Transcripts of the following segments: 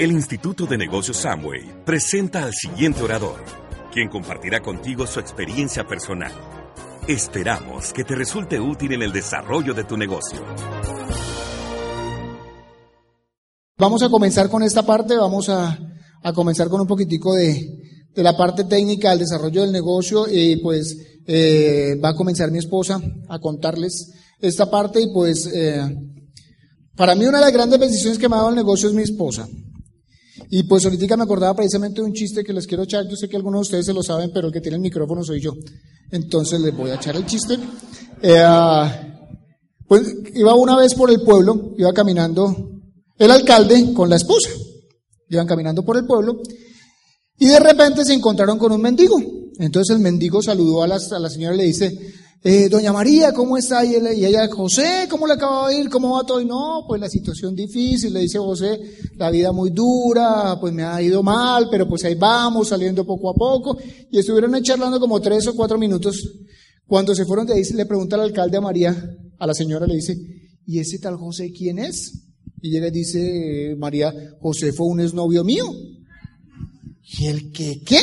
El Instituto de Negocios Samway presenta al siguiente orador, quien compartirá contigo su experiencia personal. Esperamos que te resulte útil en el desarrollo de tu negocio. Vamos a comenzar con esta parte, vamos a, comenzar con un poquitico de, la parte técnica del desarrollo del negocio y pues eh, va a comenzar mi esposa a contarles esta parte y pues eh, para mí una de las grandes bendiciones que me ha dado el negocio es mi esposa. Y pues ahorita me acordaba precisamente de un chiste que les quiero echar. Yo sé que algunos de ustedes se lo saben, pero el que tiene el micrófono soy yo. Entonces les voy a echar el chiste. Eh, pues iba una vez por el pueblo, iba caminando el alcalde con la esposa. Iban caminando por el pueblo y de repente se encontraron con un mendigo. Entonces el mendigo saludó a la, a la señora y le dice, eh, doña María, ¿cómo está? Y, ella, José, ¿cómo le acaba de ir? ¿Cómo va todo? Y no, pues la situación difícil, le dice José, la vida muy dura, pues me ha ido mal, pero pues ahí vamos, saliendo poco a poco. Y estuvieron charlando como tres o cuatro minutos. Cuando se fueron de ahí, le pregunta al alcalde a María, a la señora, le dice, ¿y ese tal José quién es? Y ella le dice, María, José fue un exnovio mío. ¿Y el que qué?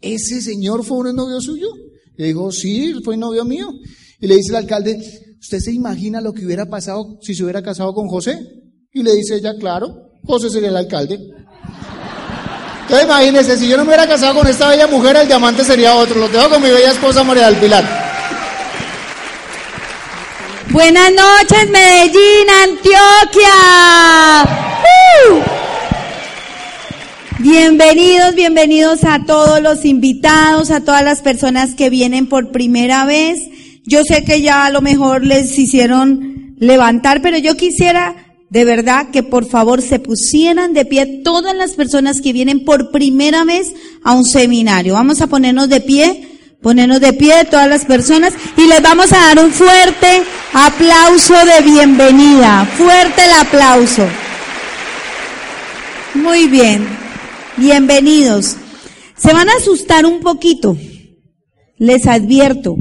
¿Ese señor fue un exnovio suyo? Le digo, sí, fue novio mío. Y le dice el alcalde, ¿usted se imagina lo que hubiera pasado si se hubiera casado con José? Y le dice ella, claro, José sería el alcalde. Entonces imagínese, si yo no me hubiera casado con esta bella mujer, el diamante sería otro. Lo tengo con mi bella esposa María del Pilar. Buenas noches, Medellín, Antioquia. Bienvenidos, bienvenidos a todos los invitados, a todas las personas que vienen por primera vez. Yo sé que ya a lo mejor les hicieron levantar, pero yo quisiera de verdad que por favor se pusieran de pie todas las personas que vienen por primera vez a un seminario. Vamos a ponernos de pie, ponernos de pie todas las personas y les vamos a dar un fuerte aplauso de bienvenida. Fuerte el aplauso. Muy bien. Bienvenidos. Se van a asustar un poquito, les advierto.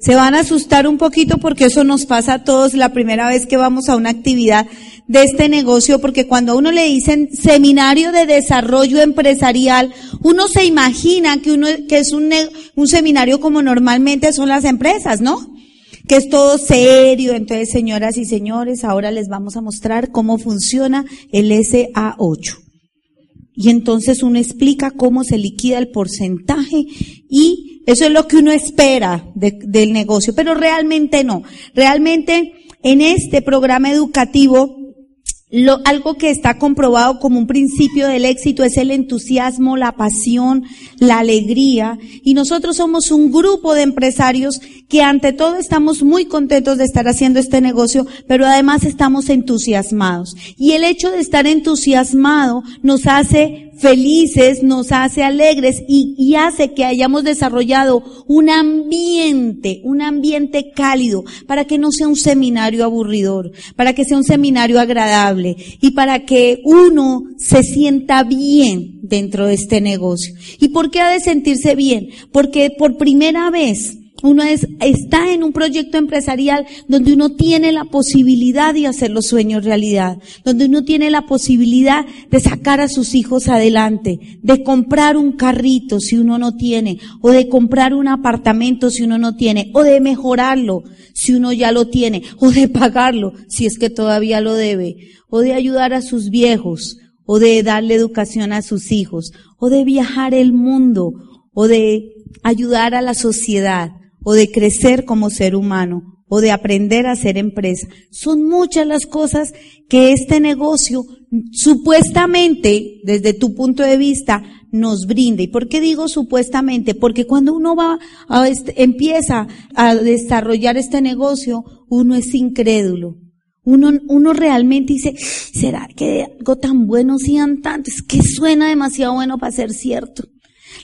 Se van a asustar un poquito porque eso nos pasa a todos la primera vez que vamos a una actividad de este negocio, porque cuando a uno le dicen seminario de desarrollo empresarial, uno se imagina que uno, que es un, un seminario como normalmente son las empresas, ¿no? Que es todo serio. Entonces, señoras y señores, ahora les vamos a mostrar cómo funciona el SA8. Y entonces uno explica cómo se liquida el porcentaje y eso es lo que uno espera del negocio, pero realmente no. Realmente en este programa educativo lo, algo que está comprobado como un principio del éxito es el entusiasmo, la pasión, la alegría. Y nosotros somos un grupo de empresarios que ante todo estamos muy contentos de estar haciendo este negocio, pero además estamos entusiasmados. Y el hecho de estar entusiasmado nos hace felices, nos hace alegres y, hace que hayamos desarrollado un ambiente, un ambiente cálido, para que no sea un seminario aburridor, para que sea un seminario agradable y para que uno se sienta bien dentro de este negocio. ¿Y por qué ha de sentirse bien? Porque por primera vez uno es, está en un proyecto empresarial donde uno tiene la posibilidad de hacer los sueños realidad, donde uno tiene la posibilidad de sacar a sus hijos adelante, de comprar un carrito si uno no tiene, o de comprar un apartamento si uno no tiene, o de mejorarlo si uno ya lo tiene, o de pagarlo si es que todavía lo debe, o de ayudar a sus viejos, o de darle educación a sus hijos, o de viajar el mundo, o de ayudar a la sociedad o de crecer como ser humano o de aprender a ser empresa. Son muchas las cosas que este negocio supuestamente, desde tu punto de vista, nos brinda. ¿Y por qué digo supuestamente? Porque cuando uno va a este, empieza a desarrollar este negocio, uno es incrédulo. Uno, uno realmente dice, ¿será que algo tan bueno sean tanto? Que suena demasiado bueno para ser cierto.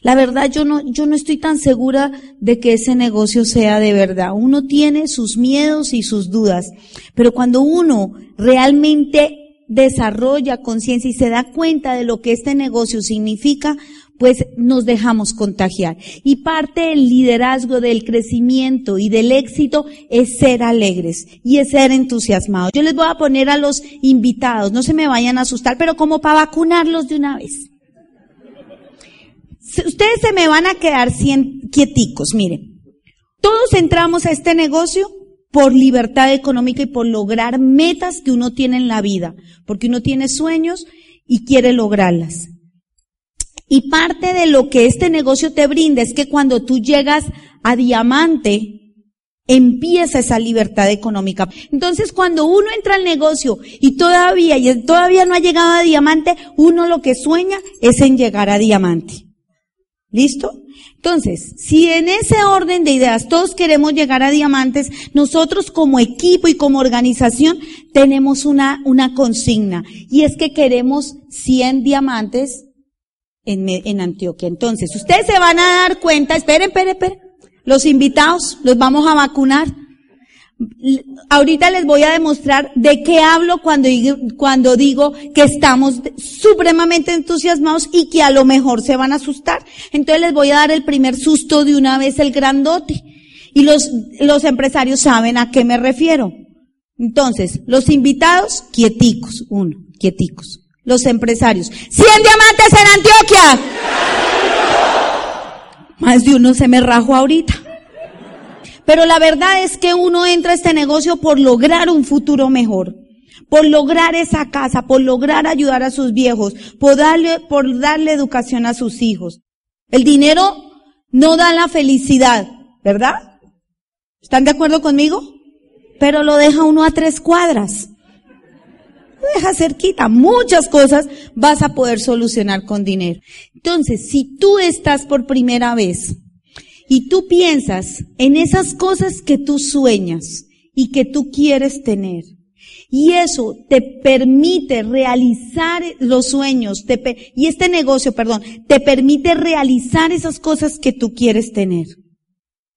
La verdad, yo no, yo no estoy tan segura de que ese negocio sea de verdad. Uno tiene sus miedos y sus dudas, pero cuando uno realmente desarrolla conciencia y se da cuenta de lo que este negocio significa, pues nos dejamos contagiar. Y parte del liderazgo, del crecimiento y del éxito es ser alegres y es ser entusiasmados. Yo les voy a poner a los invitados, no se me vayan a asustar, pero como para vacunarlos de una vez. Ustedes se me van a quedar quieticos, miren. Todos entramos a este negocio por libertad económica y por lograr metas que uno tiene en la vida, porque uno tiene sueños y quiere lograrlas. Y parte de lo que este negocio te brinda es que cuando tú llegas a diamante, empieza esa libertad económica. Entonces, cuando uno entra al negocio y todavía, y todavía no ha llegado a diamante, uno lo que sueña es en llegar a diamante. ¿Listo? Entonces, si en ese orden de ideas todos queremos llegar a diamantes, nosotros como equipo y como organización tenemos una, una consigna y es que queremos 100 diamantes en, en Antioquia. Entonces, ustedes se van a dar cuenta, esperen, esperen, esperen, los invitados los vamos a vacunar. Ahorita les voy a demostrar de qué hablo cuando, cuando digo que estamos supremamente entusiasmados y que a lo mejor se van a asustar. Entonces les voy a dar el primer susto de una vez, el grandote. Y los, los empresarios saben a qué me refiero. Entonces, los invitados, quieticos, uno, quieticos. Los empresarios, 100 diamantes en Antioquia. Más de uno se me rajo ahorita. Pero la verdad es que uno entra a este negocio por lograr un futuro mejor, por lograr esa casa, por lograr ayudar a sus viejos, por darle, por darle educación a sus hijos. El dinero no da la felicidad, ¿verdad? ¿Están de acuerdo conmigo? Pero lo deja uno a tres cuadras. Lo deja cerquita. Muchas cosas vas a poder solucionar con dinero. Entonces, si tú estás por primera vez y tú piensas en esas cosas que tú sueñas y que tú quieres tener, y eso te permite realizar los sueños, y este negocio, perdón, te permite realizar esas cosas que tú quieres tener.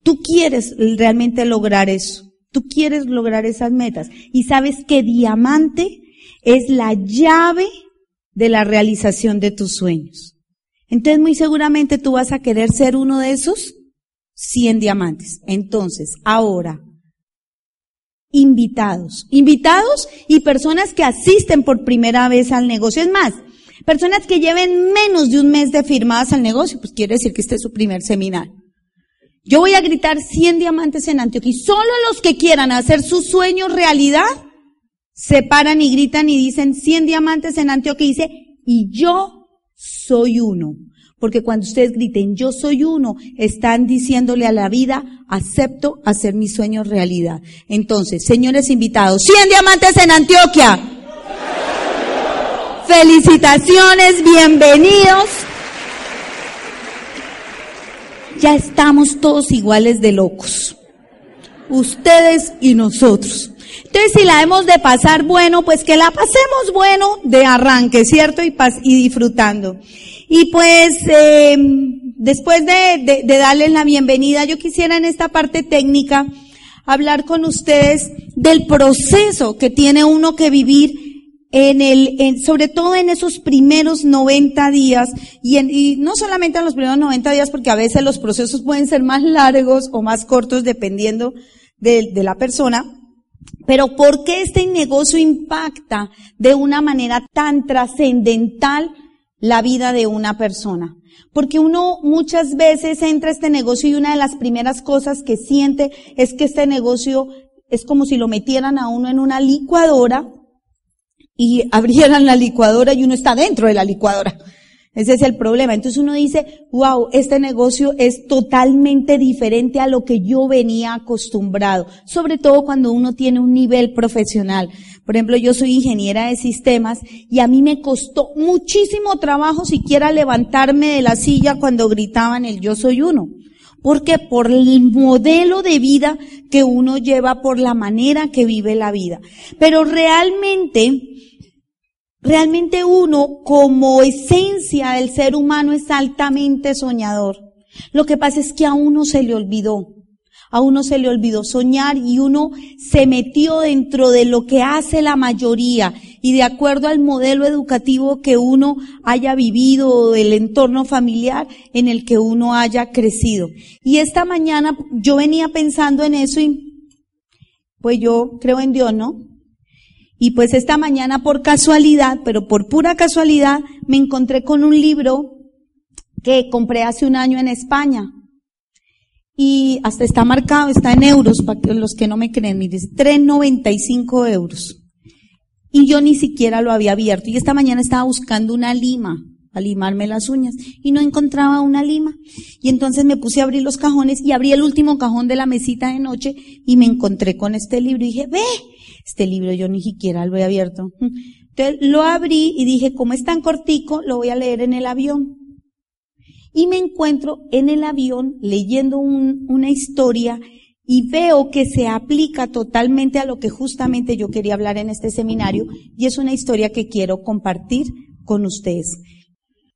Tú quieres realmente lograr eso. Tú quieres lograr esas metas. Y sabes que diamante es la llave de la realización de tus sueños. Entonces muy seguramente tú vas a querer ser uno de esos 100 diamantes. Entonces, ahora, invitados, invitados y personas que asisten por primera vez al negocio. Es más, personas que lleven menos de un mes de firmadas al negocio, pues quiere decir que este es su primer seminario. Yo voy a gritar 100 diamantes en Antioquia solo los que quieran hacer sus sueños realidad se paran y gritan y dicen 100 diamantes en Antioquia y dice, y yo soy uno. Porque cuando ustedes griten, yo soy uno, están diciéndole a la vida, acepto hacer mis sueños realidad. Entonces, señores invitados, 100 diamantes en Antioquia. Felicitaciones, bienvenidos. Ya estamos todos iguales de locos. Ustedes y nosotros. Entonces, si la hemos de pasar bueno, pues que la pasemos bueno de arranque, ¿cierto? Y, y disfrutando. Y pues, eh, después de, darles la bienvenida, yo quisiera en esta parte técnica hablar con ustedes del proceso que tiene uno que vivir en el, en, sobre todo en esos primeros 90 días, y, en, y no solamente en los primeros 90 días, porque a veces los procesos pueden ser más largos o más cortos dependiendo de, de la persona, pero ¿por qué este negocio impacta de una manera tan trascendental la vida de una persona. Porque uno muchas veces entra a este negocio y una de las primeras cosas que siente es que este negocio es como si lo metieran a uno en una licuadora y abrieran la licuadora y uno está dentro de la licuadora. Ese es el problema. Entonces uno dice, wow, este negocio es totalmente diferente a lo que yo venía acostumbrado, sobre todo cuando uno tiene un nivel profesional. Por ejemplo, yo soy ingeniera de sistemas y a mí me costó muchísimo trabajo siquiera levantarme de la silla cuando gritaban el yo soy uno. Porque por el modelo de vida que uno lleva, por la manera que vive la vida. Pero realmente, realmente uno como esencia del ser humano es altamente soñador. Lo que pasa es que a uno se le olvidó a uno se le olvidó soñar y uno se metió dentro de lo que hace la mayoría y de acuerdo al modelo educativo que uno haya vivido o el entorno familiar en el que uno haya crecido. Y esta mañana yo venía pensando en eso y pues yo creo en Dios, ¿no? Y pues esta mañana por casualidad, pero por pura casualidad, me encontré con un libro que compré hace un año en España. Y hasta está marcado, está en euros, para los que no me creen, mire, 3.95 euros. Y yo ni siquiera lo había abierto. Y esta mañana estaba buscando una lima para limarme las uñas y no encontraba una lima. Y entonces me puse a abrir los cajones y abrí el último cajón de la mesita de noche y me encontré con este libro y dije, ve, este libro yo ni siquiera lo he abierto. Entonces lo abrí y dije, como es tan cortico, lo voy a leer en el avión y me encuentro en el avión leyendo una historia y veo que se aplica totalmente a lo que justamente yo quería hablar en este seminario y es una historia que quiero compartir con ustedes.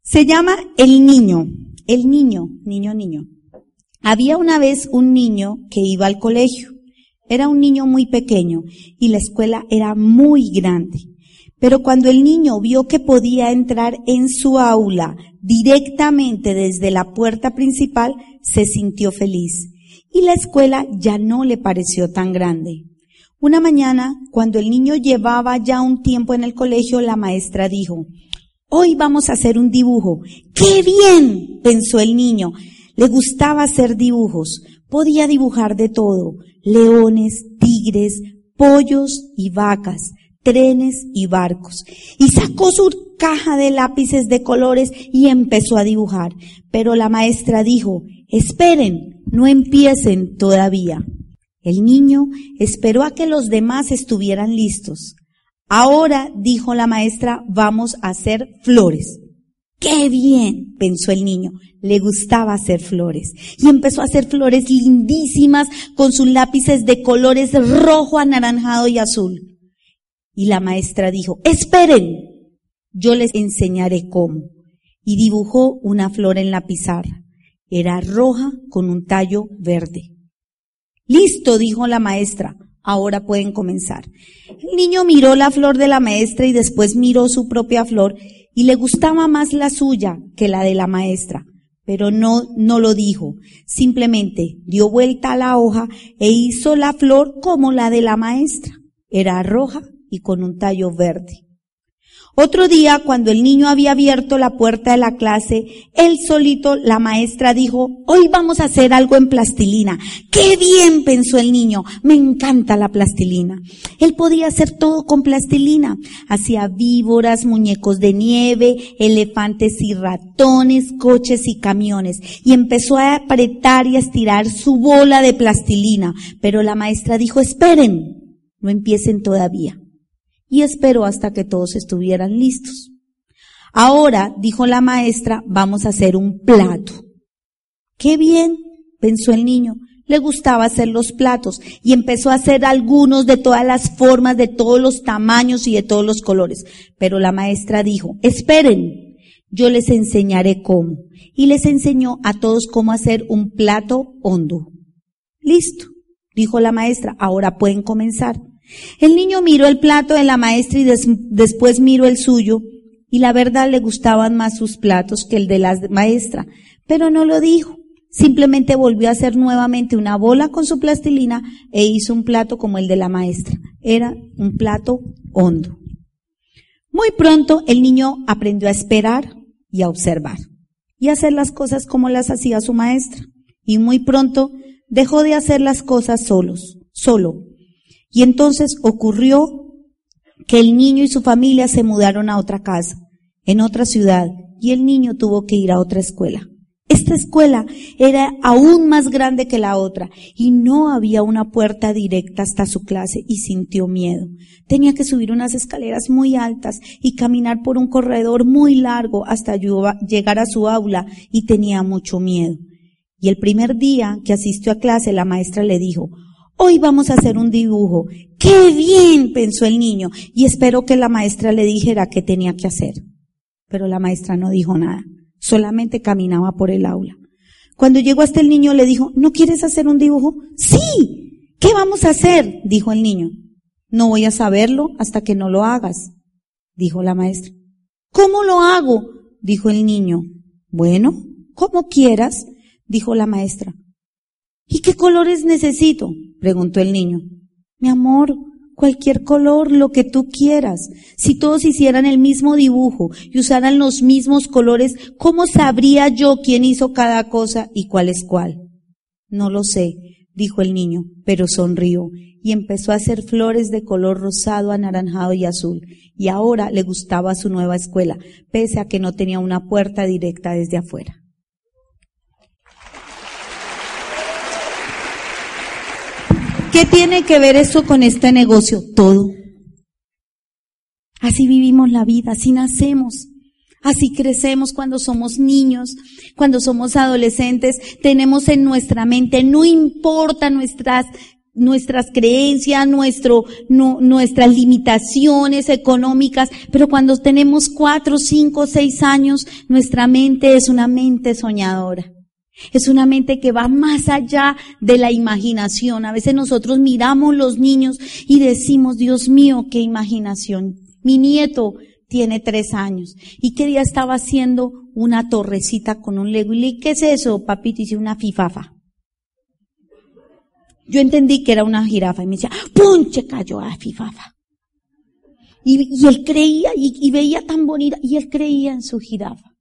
Se llama El Niño, el niño, niño, niño. Había una vez un niño que iba al colegio. Era un niño muy pequeño y la escuela era muy grande. Pero cuando el niño vio que podía entrar en su aula directamente desde la puerta principal, se sintió feliz. Y la escuela ya no le pareció tan grande. Una mañana, cuando el niño llevaba ya un tiempo en el colegio, la maestra dijo, hoy vamos a hacer un dibujo. ¡Qué bien! pensó el niño. Le gustaba hacer dibujos. Podía dibujar de todo. Leones, tigres, pollos y vacas trenes y barcos. Y sacó su caja de lápices de colores y empezó a dibujar. Pero la maestra dijo, esperen, no empiecen todavía. El niño esperó a que los demás estuvieran listos. Ahora, dijo la maestra, vamos a hacer flores. ¡Qué bien! pensó el niño. Le gustaba hacer flores. Y empezó a hacer flores lindísimas con sus lápices de colores rojo, anaranjado y azul. Y la maestra dijo, esperen, yo les enseñaré cómo. Y dibujó una flor en la pizarra. Era roja con un tallo verde. Listo, dijo la maestra. Ahora pueden comenzar. El niño miró la flor de la maestra y después miró su propia flor y le gustaba más la suya que la de la maestra. Pero no, no lo dijo. Simplemente dio vuelta a la hoja e hizo la flor como la de la maestra. Era roja y con un tallo verde. Otro día, cuando el niño había abierto la puerta de la clase, él solito, la maestra dijo, hoy vamos a hacer algo en plastilina. ¡Qué bien! pensó el niño. Me encanta la plastilina. Él podía hacer todo con plastilina. Hacía víboras, muñecos de nieve, elefantes y ratones, coches y camiones. Y empezó a apretar y a estirar su bola de plastilina. Pero la maestra dijo, esperen, no empiecen todavía y esperó hasta que todos estuvieran listos. Ahora, dijo la maestra, vamos a hacer un plato. Qué bien, pensó el niño. Le gustaba hacer los platos y empezó a hacer algunos de todas las formas, de todos los tamaños y de todos los colores. Pero la maestra dijo, esperen, yo les enseñaré cómo. Y les enseñó a todos cómo hacer un plato hondo. Listo, dijo la maestra, ahora pueden comenzar. El niño miró el plato de la maestra y después miró el suyo, y la verdad le gustaban más sus platos que el de la maestra, pero no lo dijo. Simplemente volvió a hacer nuevamente una bola con su plastilina e hizo un plato como el de la maestra. Era un plato hondo. Muy pronto el niño aprendió a esperar y a observar y a hacer las cosas como las hacía su maestra. Y muy pronto dejó de hacer las cosas solos, solo, y entonces ocurrió que el niño y su familia se mudaron a otra casa, en otra ciudad, y el niño tuvo que ir a otra escuela. Esta escuela era aún más grande que la otra y no había una puerta directa hasta su clase y sintió miedo. Tenía que subir unas escaleras muy altas y caminar por un corredor muy largo hasta llegar a su aula y tenía mucho miedo. Y el primer día que asistió a clase la maestra le dijo, Hoy vamos a hacer un dibujo. ¡Qué bien! pensó el niño y esperó que la maestra le dijera qué tenía que hacer. Pero la maestra no dijo nada, solamente caminaba por el aula. Cuando llegó hasta el niño le dijo, ¿no quieres hacer un dibujo? Sí. ¿Qué vamos a hacer? dijo el niño. No voy a saberlo hasta que no lo hagas. dijo la maestra. ¿Cómo lo hago? dijo el niño. Bueno, como quieras, dijo la maestra. ¿Y qué colores necesito? preguntó el niño. Mi amor, cualquier color, lo que tú quieras. Si todos hicieran el mismo dibujo y usaran los mismos colores, ¿cómo sabría yo quién hizo cada cosa y cuál es cuál? No lo sé, dijo el niño, pero sonrió y empezó a hacer flores de color rosado, anaranjado y azul. Y ahora le gustaba su nueva escuela, pese a que no tenía una puerta directa desde afuera. ¿Qué tiene que ver eso con este negocio? Todo. Así vivimos la vida, así nacemos. Así crecemos cuando somos niños, cuando somos adolescentes, tenemos en nuestra mente, no importa nuestras, nuestras creencias, nuestro, nuestras limitaciones económicas, pero cuando tenemos cuatro, cinco, seis años, nuestra mente es una mente soñadora. Es una mente que va más allá de la imaginación. A veces nosotros miramos los niños y decimos, Dios mío, qué imaginación. Mi nieto tiene tres años. ¿Y qué día estaba haciendo una torrecita con un lego? Y le dije, ¿qué es eso, papito? Y dice, una fifafa. Yo entendí que era una jirafa y me decía, ¡punche! Cayó a fifafa. Y, él creía y veía tan bonita y él creía en su jirafa.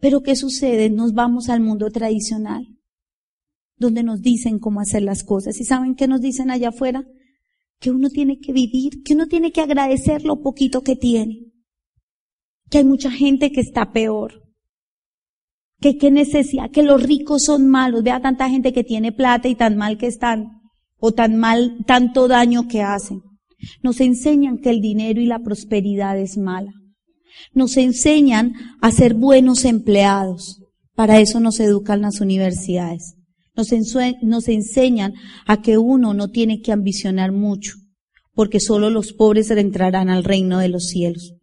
Pero ¿qué sucede? Nos vamos al mundo tradicional, donde nos dicen cómo hacer las cosas. ¿Y saben qué nos dicen allá afuera? Que uno tiene que vivir, que uno tiene que agradecer lo poquito que tiene. Que hay mucha gente que está peor. Que qué necesidad, que los ricos son malos. Vea tanta gente que tiene plata y tan mal que están. O tan mal, tanto daño que hacen. Nos enseñan que el dinero y la prosperidad es mala. Nos enseñan a ser buenos empleados. Para eso nos educan las universidades. Nos, nos enseñan a que uno no tiene que ambicionar mucho, porque solo los pobres entrarán al reino de los cielos.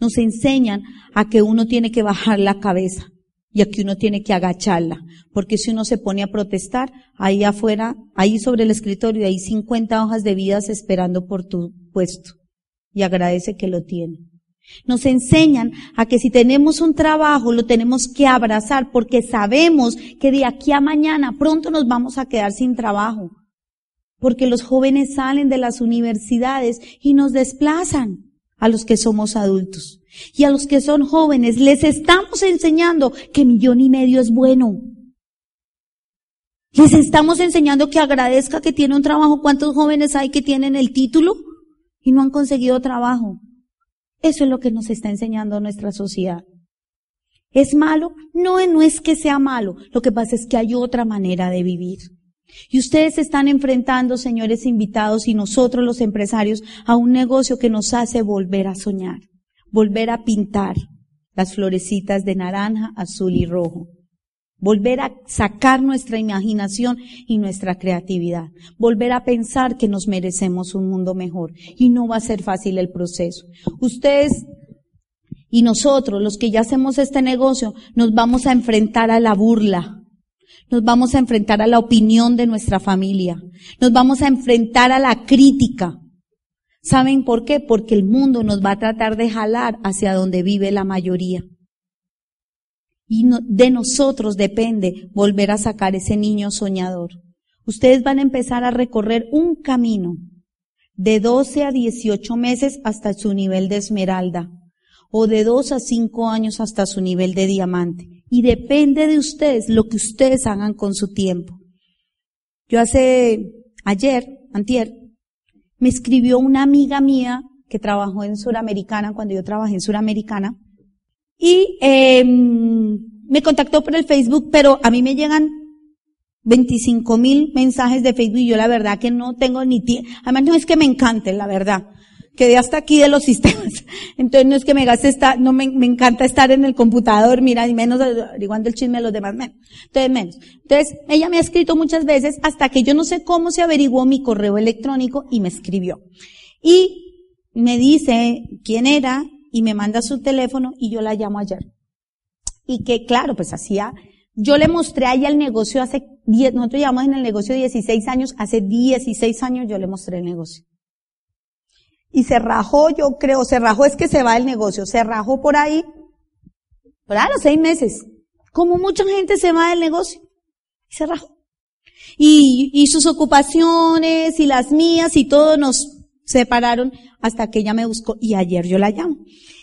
Nos enseñan a que uno tiene que bajar la cabeza y a que uno tiene que agacharla, porque si uno se pone a protestar, ahí afuera, ahí sobre el escritorio, hay 50 hojas de vidas esperando por tu puesto y agradece que lo tiene. Nos enseñan a que si tenemos un trabajo lo tenemos que abrazar porque sabemos que de aquí a mañana pronto nos vamos a quedar sin trabajo. Porque los jóvenes salen de las universidades y nos desplazan a los que somos adultos. Y a los que son jóvenes les estamos enseñando que millón y medio es bueno. Les estamos enseñando que agradezca que tiene un trabajo. ¿Cuántos jóvenes hay que tienen el título y no han conseguido trabajo? Eso es lo que nos está enseñando nuestra sociedad. ¿Es malo? No, no es que sea malo. Lo que pasa es que hay otra manera de vivir. Y ustedes están enfrentando, señores invitados, y nosotros los empresarios, a un negocio que nos hace volver a soñar, volver a pintar las florecitas de naranja, azul y rojo volver a sacar nuestra imaginación y nuestra creatividad, volver a pensar que nos merecemos un mundo mejor y no va a ser fácil el proceso. Ustedes y nosotros, los que ya hacemos este negocio, nos vamos a enfrentar a la burla, nos vamos a enfrentar a la opinión de nuestra familia, nos vamos a enfrentar a la crítica. ¿Saben por qué? Porque el mundo nos va a tratar de jalar hacia donde vive la mayoría. Y de nosotros depende volver a sacar ese niño soñador. Ustedes van a empezar a recorrer un camino de 12 a 18 meses hasta su nivel de esmeralda o de 2 a 5 años hasta su nivel de diamante. Y depende de ustedes lo que ustedes hagan con su tiempo. Yo hace, ayer, antier, me escribió una amiga mía que trabajó en Suramericana, cuando yo trabajé en Suramericana, y eh, me contactó por el Facebook, pero a mí me llegan 25 mil mensajes de Facebook y yo la verdad que no tengo ni tiempo. Además no es que me encante, la verdad. Quedé hasta aquí de los sistemas. Entonces no es que me gaste estar, no me, me encanta estar en el computador, mira, y menos averiguando el chisme de los demás, menos. Entonces menos. Entonces ella me ha escrito muchas veces hasta que yo no sé cómo se averiguó mi correo electrónico y me escribió. Y me dice quién era, y me manda su teléfono y yo la llamo ayer. Y que claro, pues hacía, yo le mostré a el negocio hace 10, nosotros llevamos en el negocio 16 años, hace 16 años yo le mostré el negocio. y se rajó, yo creo, se rajó es que se va el negocio, se rajó por ahí, por ahí a los seis meses, como mucha gente se va del negocio, y se rajó. Y, y sus ocupaciones y las mías y todo nos separaron hasta que ella me buscó y ayer yo la llamo.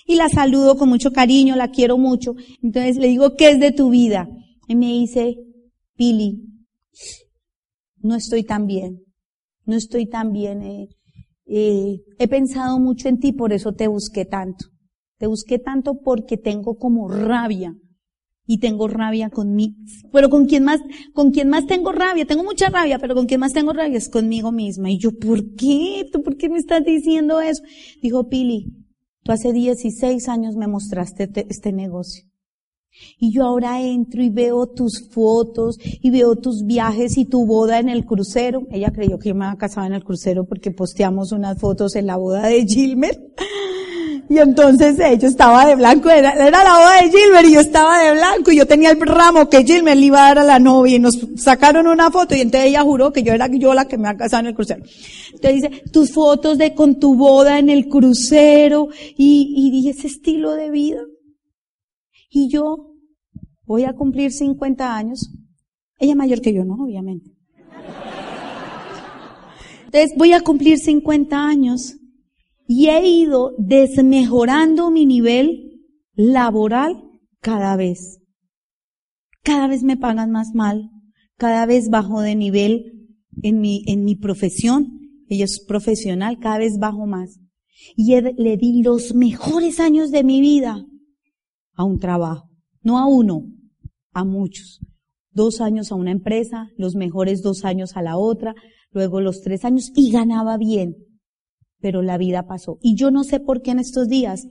Y la saludo con mucho cariño, la quiero mucho. Entonces le digo, ¿qué es de tu vida? Y me dice, Pili, no estoy tan bien, no estoy tan bien. Eh, eh, he pensado mucho en ti, por eso te busqué tanto. Te busqué tanto porque tengo como rabia y tengo rabia conmigo. Pero con quien más, con quien más tengo rabia, tengo mucha rabia, pero con quien más tengo rabia es conmigo misma. Y yo, ¿por qué? ¿Tú por qué me estás diciendo eso? Dijo Pili, tú hace 16 años me mostraste este negocio. Y yo ahora entro y veo tus fotos y veo tus viajes y tu boda en el crucero. Ella creyó que yo me había casado en el crucero porque posteamos unas fotos en la boda de Gilmer. Y entonces ella estaba de blanco, era, la boda de Gilmer y yo estaba de blanco y yo tenía el ramo que Gilmer le iba a dar a la novia y nos sacaron una foto y entonces ella juró que yo era yo la que me había casado en el crucero. Entonces dice, tus fotos de con tu boda en el crucero y, y ese estilo de vida. Y yo voy a cumplir 50 años. Ella mayor que yo, ¿no? Obviamente. Entonces voy a cumplir 50 años y he ido desmejorando mi nivel laboral cada vez. Cada vez me pagan más mal, cada vez bajo de nivel en mi, en mi profesión. Ella es profesional, cada vez bajo más. Y le di los mejores años de mi vida a un trabajo, no a uno, a muchos. Dos años a una empresa, los mejores dos años a la otra, luego los tres años y ganaba bien. Pero la vida pasó. Y yo no sé por qué en estos días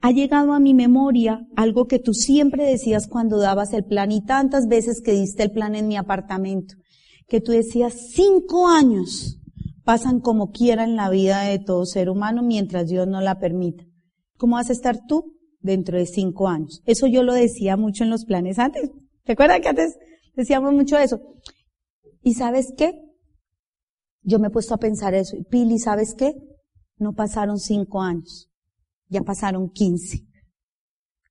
ha llegado a mi memoria algo que tú siempre decías cuando dabas el plan y tantas veces que diste el plan en mi apartamento, que tú decías cinco años pasan como quiera en la vida de todo ser humano mientras Dios no la permita. ¿Cómo vas a estar tú? dentro de cinco años. Eso yo lo decía mucho en los planes antes. ¿Recuerdan que antes decíamos mucho eso? ¿Y sabes qué? Yo me he puesto a pensar eso. Y Pili, ¿sabes qué? No pasaron cinco años. Ya pasaron quince.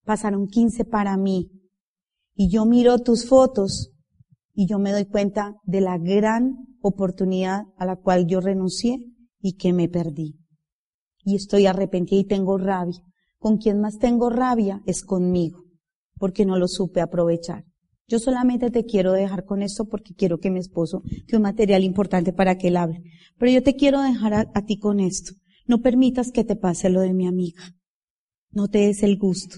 Pasaron quince para mí. Y yo miro tus fotos y yo me doy cuenta de la gran oportunidad a la cual yo renuncié y que me perdí. Y estoy arrepentida y tengo rabia. Con quien más tengo rabia es conmigo, porque no lo supe aprovechar. Yo solamente te quiero dejar con esto porque quiero que mi esposo tenga un material importante para que él hable. Pero yo te quiero dejar a, a ti con esto. No permitas que te pase lo de mi amiga. No te des el gusto.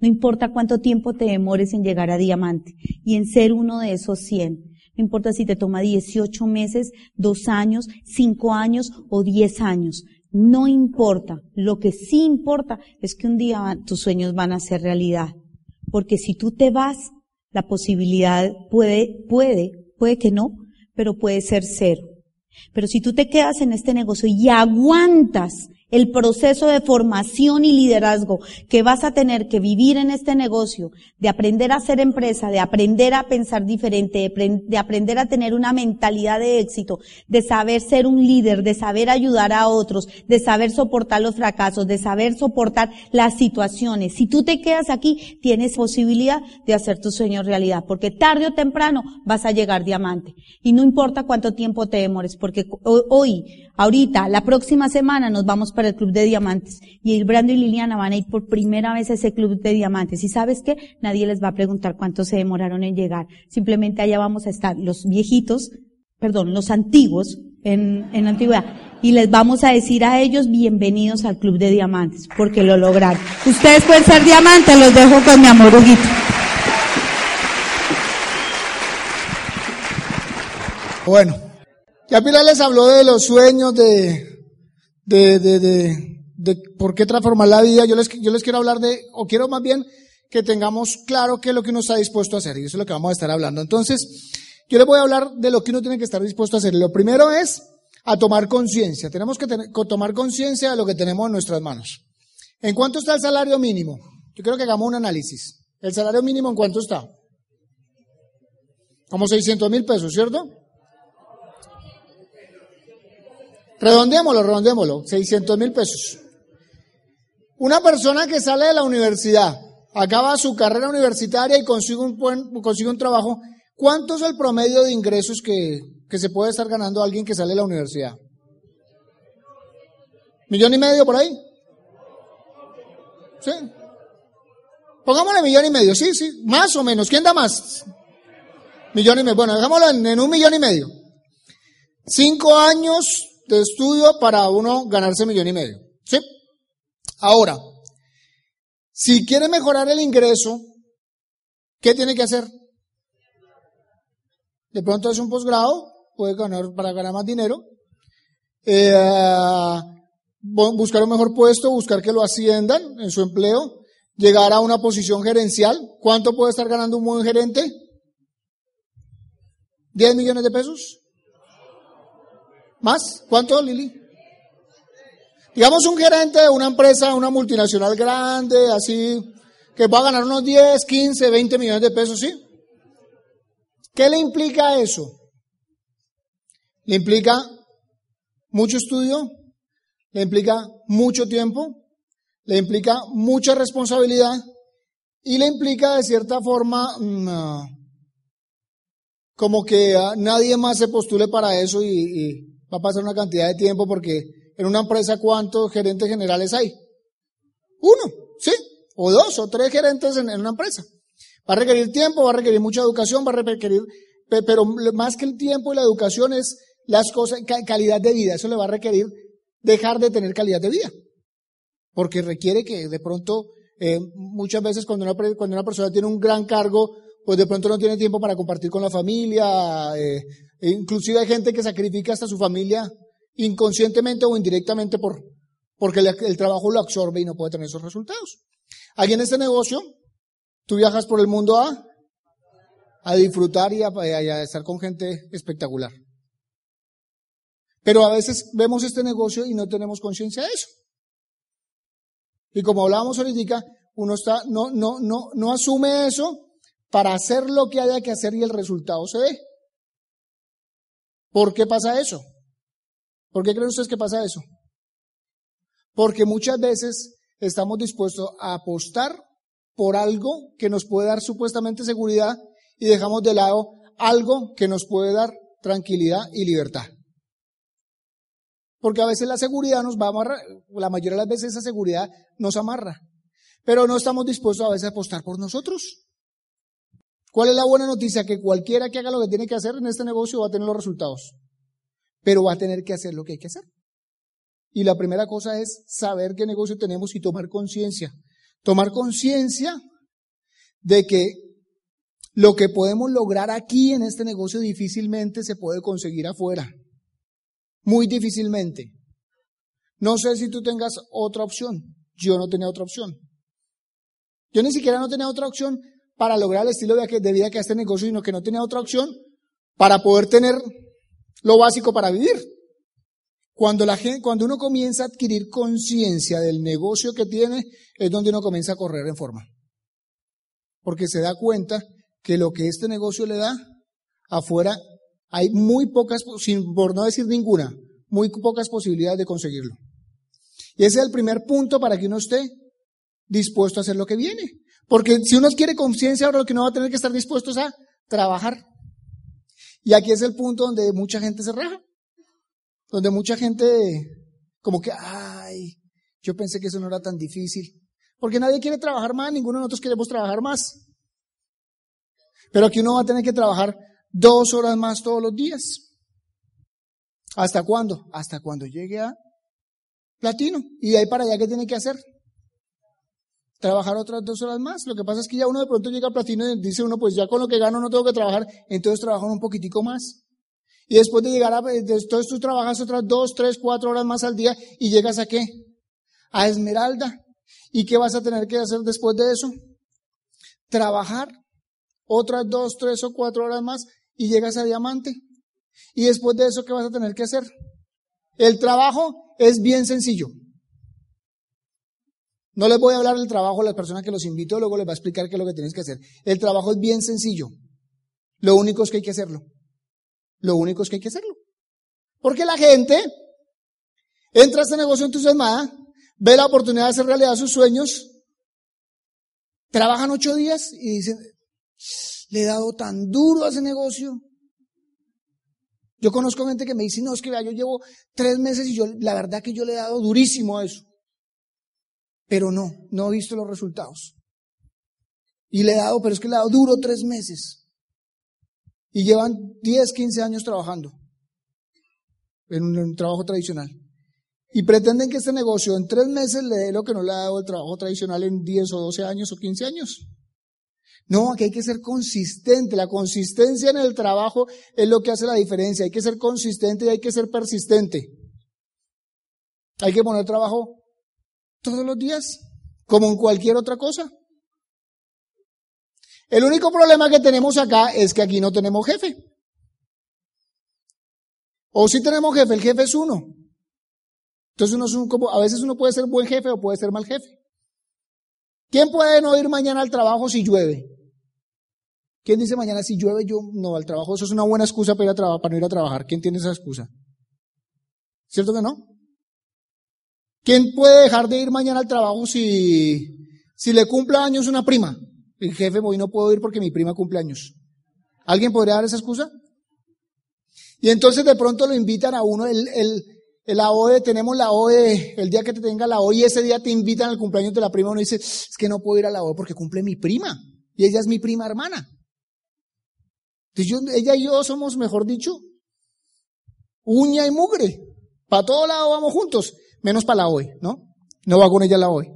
No importa cuánto tiempo te demores en llegar a diamante y en ser uno de esos 100. No importa si te toma 18 meses, 2 años, 5 años o 10 años. No importa. Lo que sí importa es que un día tus sueños van a ser realidad. Porque si tú te vas, la posibilidad puede, puede, puede que no, pero puede ser cero. Pero si tú te quedas en este negocio y aguantas el proceso de formación y liderazgo que vas a tener que vivir en este negocio, de aprender a ser empresa, de aprender a pensar diferente, de aprender a tener una mentalidad de éxito, de saber ser un líder, de saber ayudar a otros, de saber soportar los fracasos, de saber soportar las situaciones. Si tú te quedas aquí, tienes posibilidad de hacer tu sueño realidad, porque tarde o temprano vas a llegar diamante. Y no importa cuánto tiempo te demores, porque hoy, ahorita, la próxima semana nos vamos para el Club de Diamantes. Y Brando y Liliana van a ir por primera vez a ese Club de Diamantes. Y sabes qué? Nadie les va a preguntar cuánto se demoraron en llegar. Simplemente allá vamos a estar los viejitos, perdón, los antiguos en, en antigüedad. Y les vamos a decir a ellos bienvenidos al Club de Diamantes, porque lo lograron. Ustedes pueden ser diamantes, los dejo con mi amor Huguito. Bueno, ya Pilar les habló de los sueños, de, de, de, de, de por qué transformar la vida. Yo les, yo les quiero hablar de, o quiero más bien que tengamos claro qué es lo que uno está dispuesto a hacer. Y eso es lo que vamos a estar hablando. Entonces, yo les voy a hablar de lo que uno tiene que estar dispuesto a hacer. Lo primero es a tomar conciencia. Tenemos que tener, tomar conciencia de lo que tenemos en nuestras manos. ¿En cuánto está el salario mínimo? Yo creo que hagamos un análisis. ¿El salario mínimo en cuánto está? Como 600 mil pesos, ¿cierto? Redondémoslo, redondémoslo, 600 mil pesos. Una persona que sale de la universidad, acaba su carrera universitaria y consigue un, consigue un trabajo, ¿cuánto es el promedio de ingresos que, que se puede estar ganando alguien que sale de la universidad? ¿Millón y medio por ahí? ¿Sí? Pongámosle millón y medio, sí, sí, más o menos. ¿Quién da más? Millón y medio. Bueno, dejámoslo en, un millón y medio. Cinco años de estudio para uno ganarse millón y medio. ¿Sí? Ahora, si quiere mejorar el ingreso, ¿qué tiene que hacer? De pronto es un posgrado, puede ganar para ganar más dinero. Eh, buscar un mejor puesto, buscar que lo asciendan en su empleo, llegar a una posición gerencial. ¿Cuánto puede estar ganando un buen gerente? ¿10 millones de pesos? ¿Más? ¿Cuánto, Lili? Digamos un gerente de una empresa, una multinacional grande, así, que va a ganar unos 10, 15, 20 millones de pesos, ¿sí? ¿Qué le implica eso? Le implica mucho estudio, le implica mucho tiempo, le implica mucha responsabilidad y le implica de cierta forma mm, ah, como que ah, nadie más se postule para eso y, va a pasar una cantidad de tiempo porque en una empresa cuántos gerentes generales hay? Uno, ¿sí? O dos o tres gerentes en, una empresa. Va a requerir tiempo, va a requerir mucha educación, va a requerir, pero más que el tiempo y la educación es las cosas, calidad de vida, eso le va a requerir dejar de tener calidad de vida porque requiere que de pronto, eh, muchas veces cuando una, cuando una persona tiene un gran cargo, pues de pronto no tiene tiempo para compartir con la familia, eh, e inclusive hay gente que sacrifica hasta su familia inconscientemente o indirectamente por, porque el, trabajo lo absorbe y no puede tener esos resultados. Aquí en este negocio, tú viajas por el mundo a, a disfrutar y a, a estar con gente espectacular. Pero a veces vemos este negocio y no tenemos conciencia de eso. Y como hablábamos ahorita, uno está, no, no, no, no asume eso para hacer lo que haya que hacer y el resultado se ve. ¿Por qué pasa eso? ¿Por qué creen ustedes que pasa eso? Porque muchas veces estamos dispuestos a apostar por algo que nos puede dar supuestamente seguridad y dejamos de lado algo que nos puede dar tranquilidad y libertad. Porque a veces la seguridad nos va a amarrar, la mayoría de las veces esa seguridad nos amarra. Pero no estamos dispuestos a veces a apostar por nosotros. ¿Cuál es la buena noticia? Que cualquiera que haga lo que tiene que hacer en este negocio va a tener los resultados. Pero va a tener que hacer lo que hay que hacer. Y la primera cosa es saber qué negocio tenemos y tomar conciencia. Tomar conciencia de que lo que podemos lograr aquí en este negocio difícilmente se puede conseguir afuera. Muy difícilmente. No sé si tú tengas otra opción. Yo no tenía otra opción. Yo ni siquiera no tenía otra opción para lograr el estilo de vida que este negocio, sino que no tenía otra opción para poder tener lo básico para vivir. Cuando, la gente, cuando uno comienza a adquirir conciencia del negocio que tiene, es donde uno comienza a correr en forma. Porque se da cuenta que lo que este negocio le da afuera hay muy pocas, por no decir ninguna, muy pocas posibilidades de conseguirlo. Y ese es el primer punto para que uno esté dispuesto a hacer lo que viene. Porque si uno quiere conciencia, ahora lo que uno va a tener que estar dispuesto es a trabajar. Y aquí es el punto donde mucha gente se raja. Donde mucha gente, como que, ay, yo pensé que eso no era tan difícil. Porque nadie quiere trabajar más, ninguno de nosotros queremos trabajar más. Pero aquí uno va a tener que trabajar dos horas más todos los días. ¿Hasta cuándo? Hasta cuando llegue a platino. Y de ahí para allá, ¿qué tiene que hacer? Trabajar otras dos horas más. Lo que pasa es que ya uno de pronto llega a platino y dice uno, pues ya con lo que gano no tengo que trabajar, entonces trabajan un poquitico más. Y después de llegar a, entonces tú trabajas otras dos, tres, cuatro horas más al día y llegas a qué? A Esmeralda. ¿Y qué vas a tener que hacer después de eso? Trabajar otras dos, tres o cuatro horas más y llegas a diamante. Y después de eso, ¿qué vas a tener que hacer? El trabajo es bien sencillo. No les voy a hablar del trabajo a las personas que los invito, luego les voy a explicar qué es lo que tienes que hacer. El trabajo es bien sencillo. Lo único es que hay que hacerlo. Lo único es que hay que hacerlo. Porque la gente Entra a este negocio entusiasmada, ve la oportunidad de hacer realidad sus sueños, trabajan ocho días y dicen, le he dado tan duro a ese negocio. Yo conozco gente que me dice, no, es que vea, yo llevo tres meses y yo, la verdad que yo le he dado durísimo a eso. Pero no, no he visto los resultados. Y le he dado, pero es que le he dado duro tres meses. Y llevan 10, 15 años trabajando en un, trabajo tradicional. Y pretenden que este negocio en tres meses le dé lo que no le ha dado el trabajo tradicional en 10 o 12 años o 15 años. No, aquí hay que ser consistente. La consistencia en el trabajo es lo que hace la diferencia. Hay que ser consistente y hay que ser persistente. Hay que poner trabajo todos los días, como en cualquier otra cosa. El único problema que tenemos acá es que aquí no tenemos jefe. O si tenemos jefe, el jefe es uno. Entonces uno es un, como, a veces uno puede ser buen jefe o puede ser mal jefe. ¿Quién puede no ir mañana al trabajo si llueve? ¿Quién dice mañana si llueve yo no al trabajo? Eso es una buena excusa para, ir a para no ir a trabajar. ¿Quién tiene esa excusa? ¿Cierto que no? ¿Quién puede dejar de ir mañana al trabajo si, si le cumple años una prima? El jefe, hoy no puedo ir porque mi prima cumple años. ¿Alguien podría dar esa excusa? Y entonces de pronto lo invitan a uno, el, el, el AOE, tenemos la OE, el día que te tenga la OE y ese día te invitan al cumpleaños de la prima, uno dice, es que no puedo ir a la OE porque cumple mi prima y ella es mi prima hermana. Entonces yo, ella y yo somos, mejor dicho, uña y mugre. Para todo lado vamos juntos, menos para la OE, ¿no? No va con ella la OE.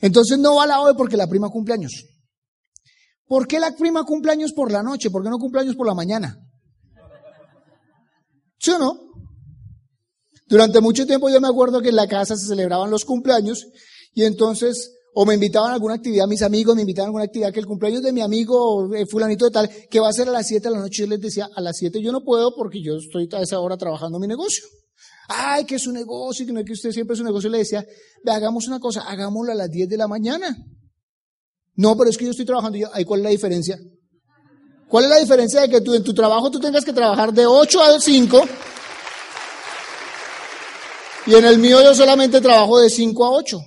Entonces no va la OE porque la prima cumple años. ¿Por qué la prima cumple años por la noche? ¿Por qué no cumple años por la mañana? ¿Sí o no? Durante mucho tiempo yo me acuerdo que en la casa se celebraban los cumpleaños y entonces o me invitaban a alguna actividad, mis amigos me invitaban a alguna actividad, que el cumpleaños de mi amigo eh, fulanito de tal, que va a ser a las 7 de la noche, yo les decía, a las 7 yo no puedo porque yo estoy a esa hora trabajando mi negocio. Ay, que es un negocio, que no es que usted siempre es un negocio. Le decía, ve, hagamos una cosa, hagámoslo a las 10 de la mañana. No, pero es que yo estoy trabajando. Yo, ¿Cuál es la diferencia? ¿Cuál es la diferencia de que tú en tu trabajo tú tengas que trabajar de 8 a 5 y en el mío yo solamente trabajo de 5 a 8?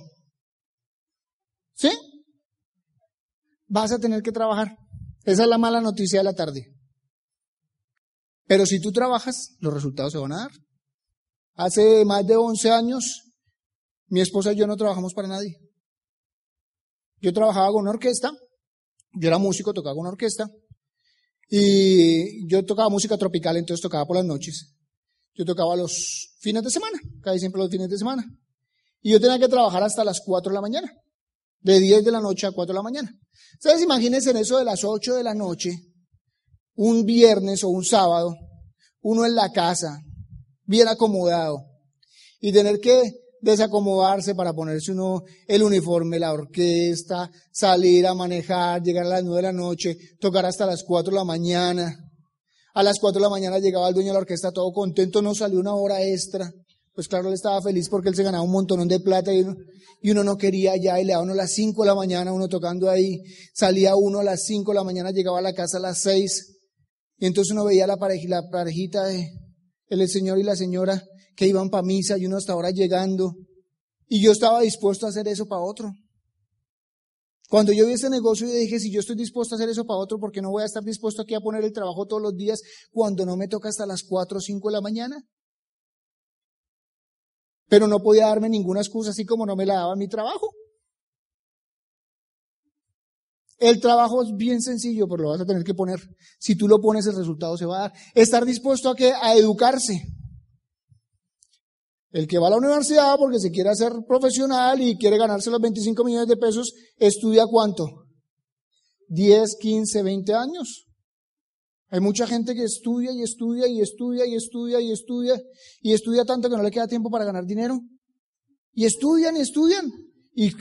¿Sí? Vas a tener que trabajar. Esa es la mala noticia de la tarde. Pero si tú trabajas, los resultados se van a dar. Hace más de 11 años, mi esposa y yo no trabajamos para nadie. Yo trabajaba con una orquesta, yo era músico, tocaba con una orquesta, y yo tocaba música tropical, entonces tocaba por las noches. Yo tocaba los fines de semana, casi siempre los fines de semana. Y yo tenía que trabajar hasta las 4 de la mañana, de 10 de la noche a 4 de la mañana. Ustedes imagínense en eso de las 8 de la noche, un viernes o un sábado, uno en la casa, bien acomodado, y tener que desacomodarse para ponerse uno el uniforme, la orquesta, salir a manejar, llegar a las nueve de la noche, tocar hasta las cuatro de la mañana. A las cuatro de la mañana llegaba el dueño de la orquesta todo contento, no salió una hora extra. Pues claro, él estaba feliz porque él se ganaba un montón de plata y uno, no quería ya y le daba uno a las cinco de la mañana, uno tocando ahí. Salía uno a las cinco de la mañana, llegaba a la casa a las seis. Y entonces uno veía la, la parejita de el señor y la señora que iban para misa y uno hasta ahora llegando. Y yo estaba dispuesto a hacer eso para otro. Cuando yo vi ese negocio, yo dije, si yo estoy dispuesto a hacer eso para otro, ¿por qué no voy a estar dispuesto aquí a poner el trabajo todos los días cuando no me toca hasta las 4 o 5 de la mañana? Pero no podía darme ninguna excusa así como no me la daba mi trabajo. El trabajo es bien sencillo, pero lo vas a tener que poner. Si tú lo pones, el resultado se va a dar. Estar dispuesto a, que, a educarse. El que va a la universidad porque se quiere hacer profesional y quiere ganarse los 25 millones de pesos, estudia cuánto? 10, 15, 20 años. Hay mucha gente que estudia y estudia y estudia y estudia y estudia y estudia tanto que no le queda tiempo para ganar dinero. Y estudian y estudian y,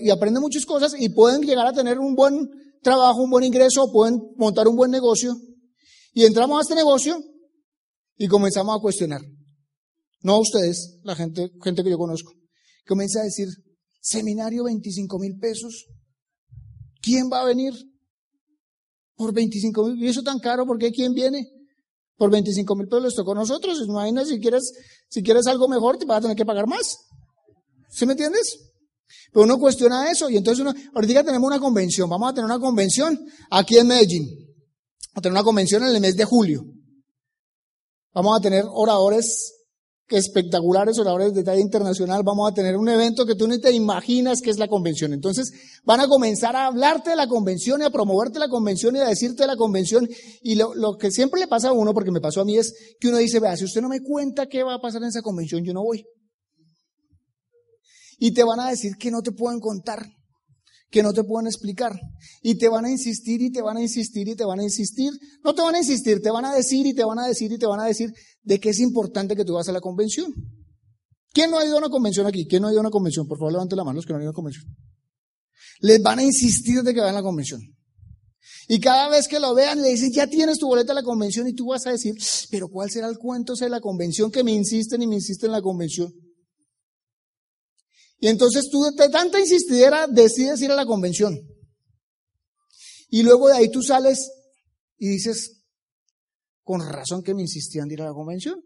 y aprenden muchas cosas y pueden llegar a tener un buen trabajo, un buen ingreso, pueden montar un buen negocio. Y entramos a este negocio y comenzamos a cuestionar. No ustedes, la gente, gente que yo conozco. Comienza a decir, seminario 25 mil pesos. ¿Quién va a venir por 25 mil? ¿Y eso tan caro? ¿Por qué quién viene? Por 25 mil pesos les tocó a nosotros. Imagina si quieres, si quieres algo mejor, te vas a tener que pagar más. ¿Sí me entiendes? Pero uno cuestiona eso y entonces uno, ahorita tenemos una convención, vamos a tener una convención aquí en Medellín. Vamos a tener una convención en el mes de julio. Vamos a tener oradores espectaculares, oradores de talla internacional. Vamos a tener un evento que tú ni te imaginas que es la convención. Entonces van a comenzar a hablarte de la convención y a promoverte la convención y a decirte de la convención. Y lo, lo que siempre le pasa a uno, porque me pasó a mí, es que uno dice, vea, si usted no me cuenta qué va a pasar en esa convención, yo no voy. Y te van a decir que no te pueden contar que no te pueden explicar. Y te van a insistir y te van a insistir y te van a insistir. No te van a insistir, te van a decir y te van a decir y te van a decir de que es importante que tú vas a la convención. ¿Quién no ha ido a una convención aquí? ¿Quién no ha ido a una convención? Por favor, levante la mano los que no han ido a una convención. Les van a insistir de que vayan a la convención. Y cada vez que lo vean, le dicen, ya tienes tu boleta a la convención y tú vas a decir, pero ¿cuál será el cuento de la convención que me insisten y me insisten en la convención? Y entonces tú de tanta insistidera decides ir a la convención. Y luego de ahí tú sales y dices, con razón que me insistían de ir a la convención.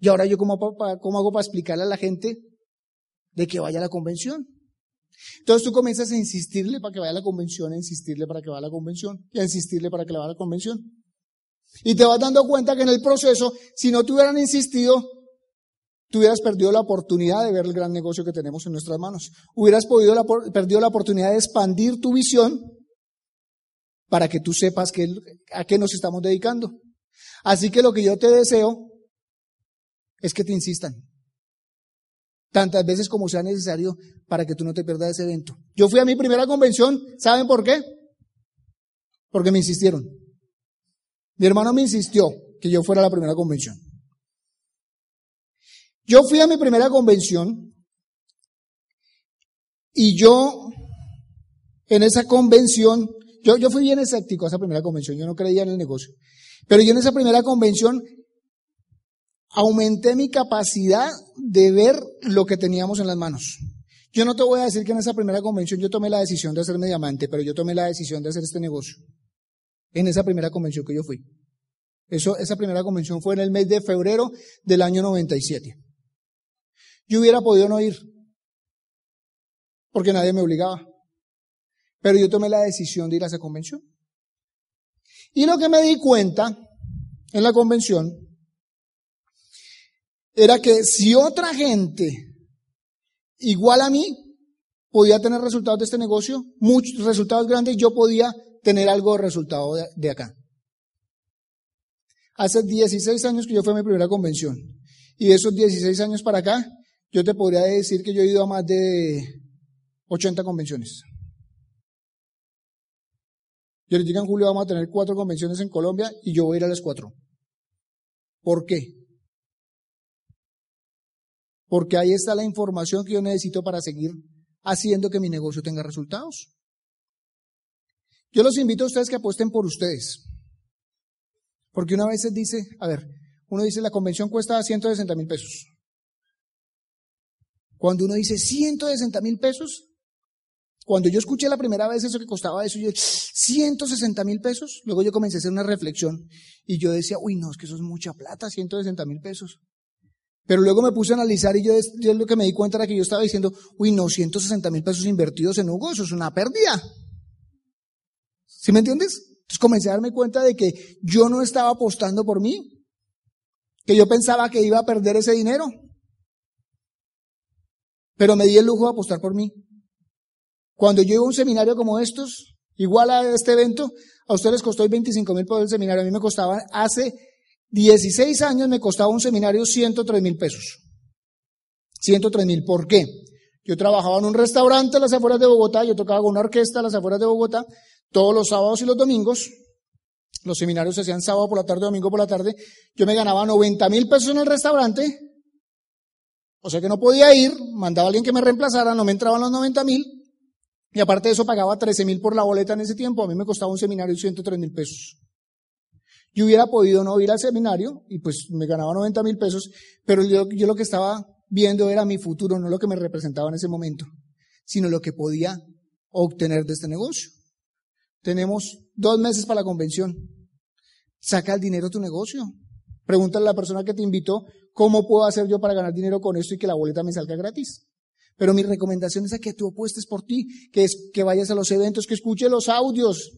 Y ahora yo cómo, cómo hago para explicarle a la gente de que vaya a la convención. Entonces tú comienzas a insistirle para que vaya a la convención, a insistirle para que vaya a la convención, y a insistirle para que vaya a la convención. Y te vas dando cuenta que en el proceso, si no te hubieran insistido, tú hubieras perdido la oportunidad de ver el gran negocio que tenemos en nuestras manos. Hubieras podido perdido la oportunidad de expandir tu visión para que tú sepas que, a qué nos estamos dedicando. Así que lo que yo te deseo es que te insistan. Tantas veces como sea necesario para que tú no te pierdas ese evento. Yo fui a mi primera convención, ¿saben por qué? Porque me insistieron. Mi hermano me insistió que yo fuera a la primera convención. Yo fui a mi primera convención y yo en esa convención, yo, yo fui bien escéptico a esa primera convención, yo no creía en el negocio, pero yo en esa primera convención aumenté mi capacidad de ver lo que teníamos en las manos. Yo no te voy a decir que en esa primera convención yo tomé la decisión de hacerme diamante, pero yo tomé la decisión de hacer este negocio. En esa primera convención que yo fui. Eso, esa primera convención fue en el mes de febrero del año 97. Yo hubiera podido no ir, porque nadie me obligaba. Pero yo tomé la decisión de ir a esa convención. Y lo que me di cuenta en la convención era que si otra gente igual a mí podía tener resultados de este negocio, muchos resultados grandes, yo podía tener algo de resultado de, de acá. Hace 16 años que yo fui a mi primera convención. Y de esos 16 años para acá, yo te podría decir que yo he ido a más de 80 convenciones. Yo les digo en julio vamos a tener cuatro convenciones en Colombia y yo voy a ir a las cuatro. ¿Por qué? Porque ahí está la información que yo necesito para seguir haciendo que mi negocio tenga resultados. Yo los invito a ustedes que apuesten por ustedes. Porque una vez se dice, a ver, uno dice la convención cuesta 160 mil pesos. Cuando uno dice 160 mil pesos, cuando yo escuché la primera vez eso que costaba eso, yo dije, 160 mil pesos, luego yo comencé a hacer una reflexión y yo decía, uy, no, es que eso es mucha plata, 160 mil pesos. Pero luego me puse a analizar y yo, yo, lo que me di cuenta era que yo estaba diciendo, uy, no, 160 mil pesos invertidos en Hugo, eso es una pérdida. ¿Sí me entiendes? Entonces comencé a darme cuenta de que yo no estaba apostando por mí, que yo pensaba que iba a perder ese dinero. Pero me di el lujo de apostar por mí. Cuando yo iba a un seminario como estos, igual a este evento, a ustedes les costó 25 mil por el seminario. A mí me costaba, hace 16 años me costaba un seminario 103 mil pesos. 103 mil. ¿Por qué? Yo trabajaba en un restaurante a las afueras de Bogotá, yo tocaba con una orquesta a las afueras de Bogotá, todos los sábados y los domingos. Los seminarios se hacían sábado por la tarde, domingo por la tarde. Yo me ganaba 90 mil pesos en el restaurante o sea que no podía ir, mandaba a alguien que me reemplazara, no me entraban los 90 mil, y aparte de eso pagaba 13 mil por la boleta en ese tiempo, a mí me costaba un seminario 103 mil pesos. Yo hubiera podido no ir al seminario y pues me ganaba 90 mil pesos, pero yo, yo lo que estaba viendo era mi futuro, no lo que me representaba en ese momento, sino lo que podía obtener de este negocio. Tenemos dos meses para la convención. Saca el dinero de tu negocio. Pregúntale a la persona que te invitó, ¿cómo puedo hacer yo para ganar dinero con esto y que la boleta me salga gratis? Pero mi recomendación es a que tú apuestes por ti, que, es, que vayas a los eventos, que escuches los audios,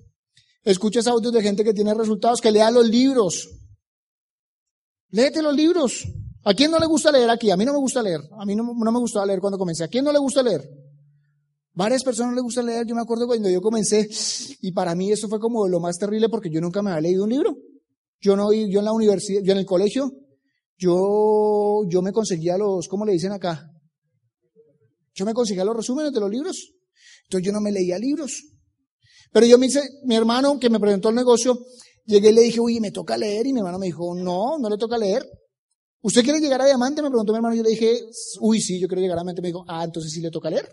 escuches audios de gente que tiene resultados, que lea los libros. Léete los libros. ¿A quién no le gusta leer aquí? A mí no me gusta leer. A mí no, me gustaba leer cuando comencé. ¿A quién no le gusta leer? Varias personas les gusta leer. Yo me acuerdo cuando yo comencé y para mí eso fue como lo más terrible porque yo nunca me había leído un libro. Yo no, yo en la universidad, yo en el colegio, yo, yo me conseguía los, ¿cómo le dicen acá? Yo me conseguía los resúmenes de los libros. Entonces yo no me leía libros. Pero yo me hice, mi hermano que me presentó el negocio, llegué y le dije, uy, me toca leer. Y mi hermano me dijo, no, no le toca leer. ¿Usted quiere llegar a diamante? Me preguntó mi hermano. Yo le dije, uy, sí, yo quiero llegar a diamante. Me dijo, ah, entonces sí le toca leer.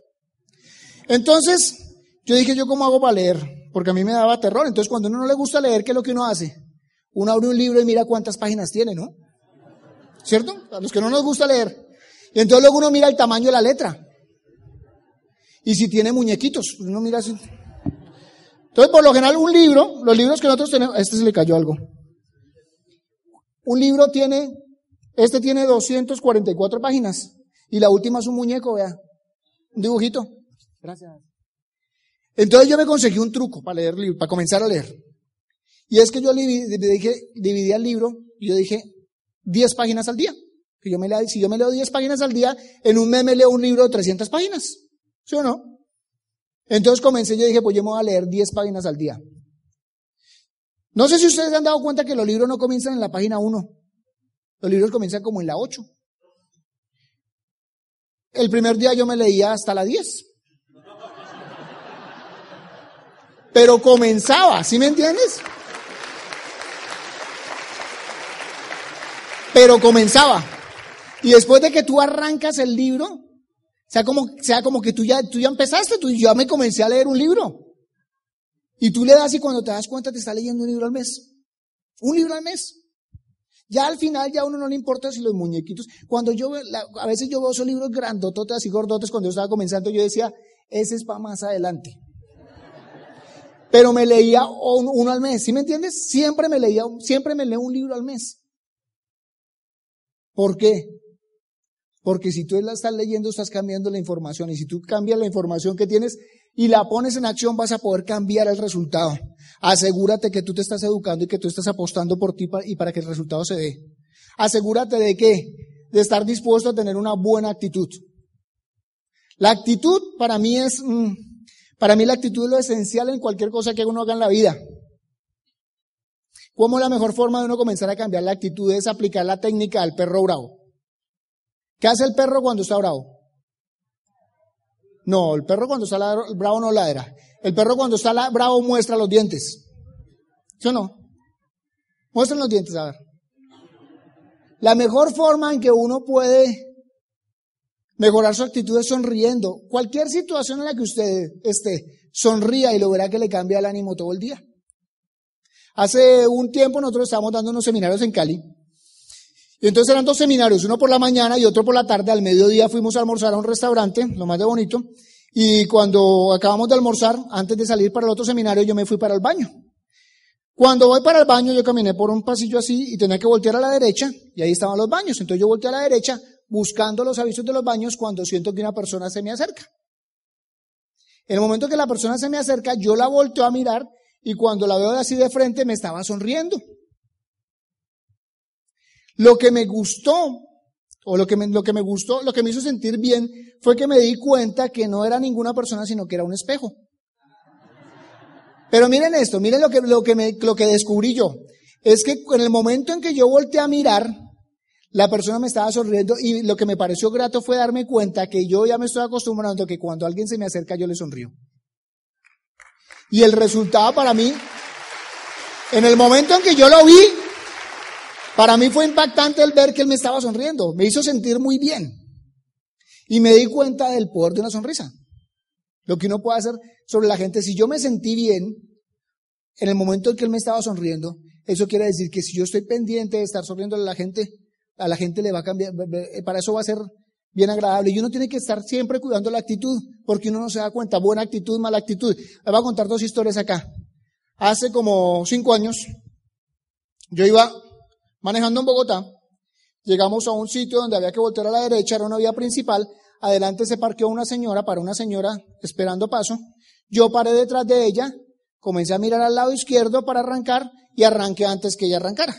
Entonces, yo dije, ¿yo cómo hago para leer? Porque a mí me daba terror. Entonces, cuando uno no le gusta leer, ¿qué es lo que uno hace? Uno abre un libro y mira cuántas páginas tiene, ¿no? ¿Cierto? A los que no nos gusta leer. Y entonces luego uno mira el tamaño de la letra. Y si tiene muñequitos, pues uno mira así. Entonces, por lo general, un libro, los libros que nosotros tenemos, a este se le cayó algo. Un libro tiene, este tiene 244 páginas. Y la última es un muñeco, vea. Un dibujito. Gracias. Entonces yo me conseguí un truco para leer, para comenzar a leer. Y es que yo dije, dividía el libro y yo dije 10 páginas al día. Que yo me leo, si yo me leo 10 páginas al día, en un mes me leo un libro de 300 páginas. ¿Sí o no? Entonces comencé, yo dije, pues yo me voy a leer 10 páginas al día. No sé si ustedes han dado cuenta que los libros no comienzan en la página 1. Los libros comienzan como en la 8. El primer día yo me leía hasta la 10. pero comenzaba, ¿sí me entiendes? Pero comenzaba. Y después de que tú arrancas el libro, sea como, sea como que tú ya, tú ya empezaste, tú ya me comencé a leer un libro. Y tú le das y cuando te das cuenta te está leyendo un libro al mes. Un libro al mes. Ya al final ya a uno no le importa si los muñequitos. Cuando yo, a veces yo veo esos libros grandototes así gordotes cuando yo estaba comenzando, yo decía, ese es para más adelante pero me leía uno al mes, ¿sí me entiendes? Siempre me leía, siempre me leo un libro al mes. ¿Por qué? Porque si tú la estás leyendo, estás cambiando la información. Y si tú cambias la información que tienes y la pones en acción, vas a poder cambiar el resultado. Asegúrate que tú te estás educando y que tú estás apostando por ti y para que el resultado se dé. Asegúrate de qué? De estar dispuesto a tener una buena actitud. La actitud para mí es, mm, para mí la actitud es lo esencial en cualquier cosa que uno haga en la vida. ¿Cómo la mejor forma de uno comenzar a cambiar la actitud? Es aplicar la técnica al perro bravo. ¿Qué hace el perro cuando está bravo? No, el perro cuando está bravo no ladra. El perro cuando está bravo muestra los dientes. ¿Sí no? Muestran los dientes, a ver. La mejor forma en que uno puede Mejorar su actitud es sonriendo. Cualquier situación en la que usted esté, sonría y lo verá que le cambia el ánimo todo el día. Hace un tiempo nosotros estábamos dando unos seminarios en Cali. Y entonces eran dos seminarios, uno por la mañana y otro por la tarde. Al mediodía fuimos a almorzar a un restaurante, lo más de bonito. Y cuando acabamos de almorzar, antes de salir para el otro seminario, yo me fui para el baño. Cuando voy para el baño, yo caminé por un pasillo así y tenía que voltear a la derecha, y ahí estaban los baños. Entonces yo volteé a la derecha, buscando los avisos de los baños cuando siento que una persona se me acerca. En el momento que la persona se me acerca, yo la volteo a mirar y cuando la veo así de frente me estaba sonriendo. Lo que me gustó, o lo que me, lo que me gustó, lo que me hizo sentir bien, fue que me di cuenta que no era ninguna persona, sino que era un espejo. Pero miren esto, miren lo que, lo que, me, lo que descubrí yo. Es que en el momento en que yo volteé a mirar, la persona me estaba sonriendo y lo que me pareció grato fue darme cuenta que yo ya me estoy acostumbrando que cuando alguien se me acerca yo le sonrío. Y el resultado para mí, en el momento en que yo lo vi, para mí fue impactante el ver que él me estaba sonriendo. Me hizo sentir muy bien. Y me di cuenta del poder de una sonrisa. Lo que uno puede hacer sobre la gente. Si yo me sentí bien, en el momento en que él me estaba sonriendo, eso quiere decir que si yo estoy pendiente de estar sonriendo a la gente, a la gente le va a cambiar, para eso va a ser bien agradable. Y uno tiene que estar siempre cuidando la actitud, porque uno no se da cuenta, buena actitud, mala actitud. Le voy a contar dos historias acá. Hace como cinco años, Yo iba manejando en Bogotá, llegamos a un sitio donde había que voltear a la derecha, era una vía principal, adelante se parqueó una señora, para una señora esperando paso, yo paré detrás de ella, comencé a mirar al lado izquierdo para arrancar y arranqué antes que ella arrancara.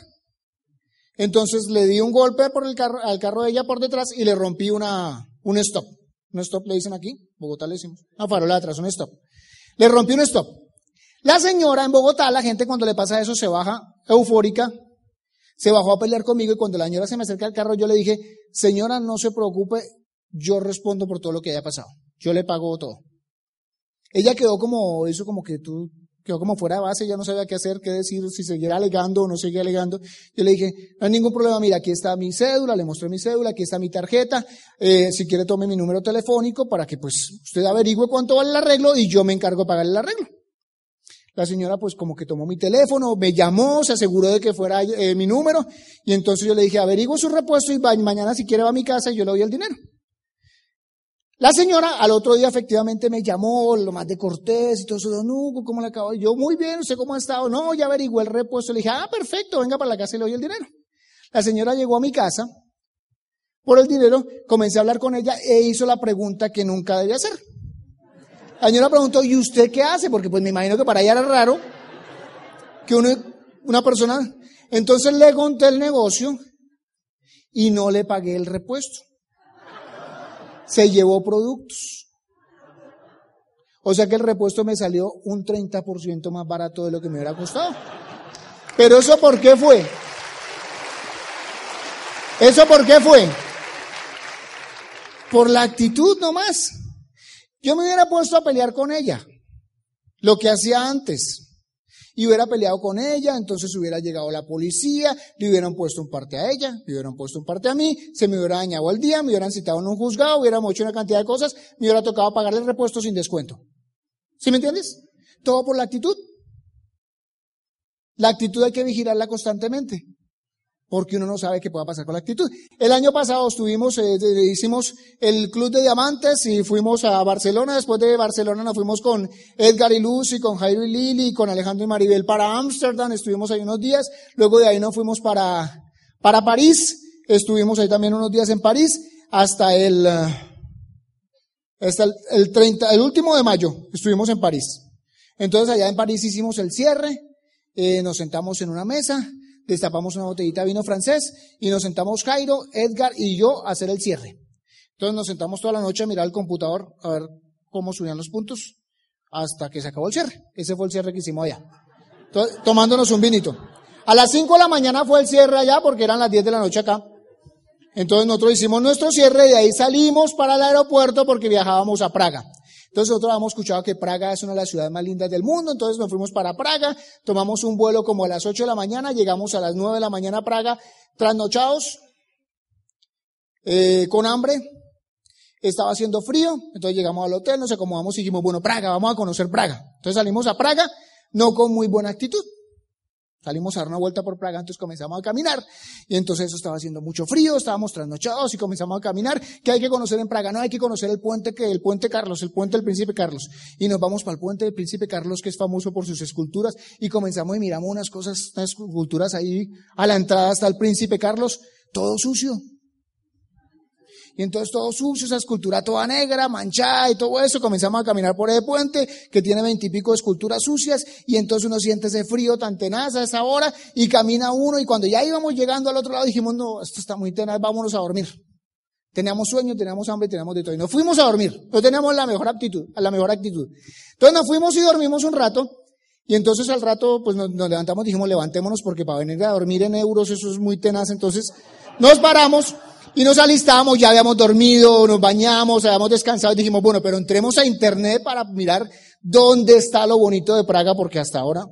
Entonces le di un golpe por el carro, al carro de ella por detrás y le rompí una, un stop. Un stop le dicen aquí, Bogotá le decimos, una farola de atrás, un stop. Le rompí un stop. La señora en Bogotá, la gente cuando le pasa eso se baja eufórica, se bajó a pelear conmigo y cuando la señora se me acerca al carro yo le dije, señora, no se preocupe, yo respondo por todo lo que haya pasado. Yo le pago todo. Ella quedó como, eso como que tú quedó como fuera de base, ya no sabía qué hacer, qué decir, si seguir alegando o no seguir alegando. Yo le dije, no hay ningún problema, mira, aquí está mi cédula, le mostré mi cédula, aquí está mi tarjeta, eh, si quiere tome mi número telefónico para que pues usted averigüe cuánto vale el arreglo y yo me encargo de pagar el arreglo. La señora pues como que tomó mi teléfono, me llamó, se aseguró de que fuera eh, mi número y entonces yo le dije, averiguo su repuesto y mañana si quiere va a mi casa y yo le doy el dinero. La señora al otro día efectivamente me llamó, lo más de cortés y todo eso, don ¿cómo le acabo? Yo, muy bien, ¿usted cómo ha estado? No, ya averigué el repuesto. Le dije, ah, perfecto, venga para la casa y le doy el dinero. La señora llegó a mi casa por el dinero, comencé a hablar con ella e hizo la pregunta que nunca debía hacer. La señora preguntó, ¿y usted qué hace? Porque pues me imagino que para ella era raro que una persona... Entonces le conté el negocio y no le pagué el repuesto se llevó productos. O sea que el repuesto me salió un 30% más barato de lo que me hubiera costado. Pero eso por qué fue? ¿Eso por qué fue? Por la actitud nomás. Yo me hubiera puesto a pelear con ella. Lo que hacía antes y hubiera peleado con ella, entonces hubiera llegado la policía, le hubieran puesto un parte a ella, le hubieran puesto un parte a mí, se me hubiera dañado el día, me hubieran citado en un juzgado, hubiéramos hecho una cantidad de cosas, me hubiera tocado pagarle el repuesto sin descuento. ¿Sí me entiendes? Todo por la actitud. La actitud hay que vigilarla constantemente porque uno no sabe qué pueda pasar con la actitud. El año pasado estuvimos, eh, hicimos el Club de Diamantes y fuimos a Barcelona. Después de Barcelona nos fuimos con Edgar y Lucy, con Jairo y Lili, con Alejandro y Maribel para Ámsterdam. Estuvimos ahí unos días. Luego de ahí nos fuimos para, para París. Estuvimos ahí también unos días en París hasta el, eh, hasta el, el 30, el último de mayo estuvimos en París. Entonces allá en París hicimos el cierre, eh, nos sentamos en una mesa, destapamos una botellita de vino francés y nos sentamos Jairo, Edgar y yo a hacer el cierre. Entonces nos sentamos toda la noche a mirar el computador a ver cómo subían los puntos hasta que se acabó el cierre. Ese fue el cierre que hicimos allá. tomándonos un vinito. A las 5 de la mañana fue el cierre allá porque eran las 10 de la noche acá. Entonces nosotros hicimos nuestro cierre y de ahí salimos para el aeropuerto porque viajábamos a Praga. Entonces nosotros habíamos escuchado que Praga es una de las ciudades más lindas del mundo, entonces nos fuimos para Praga, tomamos un vuelo como a las 8 de la mañana, llegamos a las 9 de la mañana a Praga, trasnochados, eh, con hambre, estaba haciendo frío, entonces llegamos al hotel, nos acomodamos y dijimos, bueno, Praga, vamos a conocer Praga. Entonces salimos a Praga, no con muy buena actitud. Salimos a dar una vuelta por Praga, entonces comenzamos a caminar. Y entonces eso estaba haciendo mucho frío, estábamos trasnochados y comenzamos a caminar. ¿Qué hay que conocer en Praga? No, hay que conocer el puente, que, el puente Carlos, el puente del Príncipe Carlos. Y nos vamos para el puente del Príncipe Carlos, que es famoso por sus esculturas. Y comenzamos y miramos unas cosas, unas esculturas ahí a la entrada hasta el Príncipe Carlos, todo sucio. Y entonces todo sucio, esa escultura toda negra, manchada y todo eso. Comenzamos a caminar por ese puente que tiene veintipico esculturas sucias y entonces uno siente ese frío tan tenaz a esa hora y camina uno y cuando ya íbamos llegando al otro lado dijimos, no, esto está muy tenaz, vámonos a dormir. Teníamos sueño, teníamos hambre, teníamos de todo. Y nos fuimos a dormir. No teníamos la mejor actitud, la mejor actitud. Entonces nos fuimos y dormimos un rato. Y entonces al rato, pues nos, nos levantamos, dijimos, levantémonos porque para venir a dormir en euros eso es muy tenaz. Entonces nos paramos y nos alistamos, ya habíamos dormido, nos bañamos, habíamos descansado y dijimos, bueno, pero entremos a internet para mirar dónde está lo bonito de Praga, porque hasta ahora.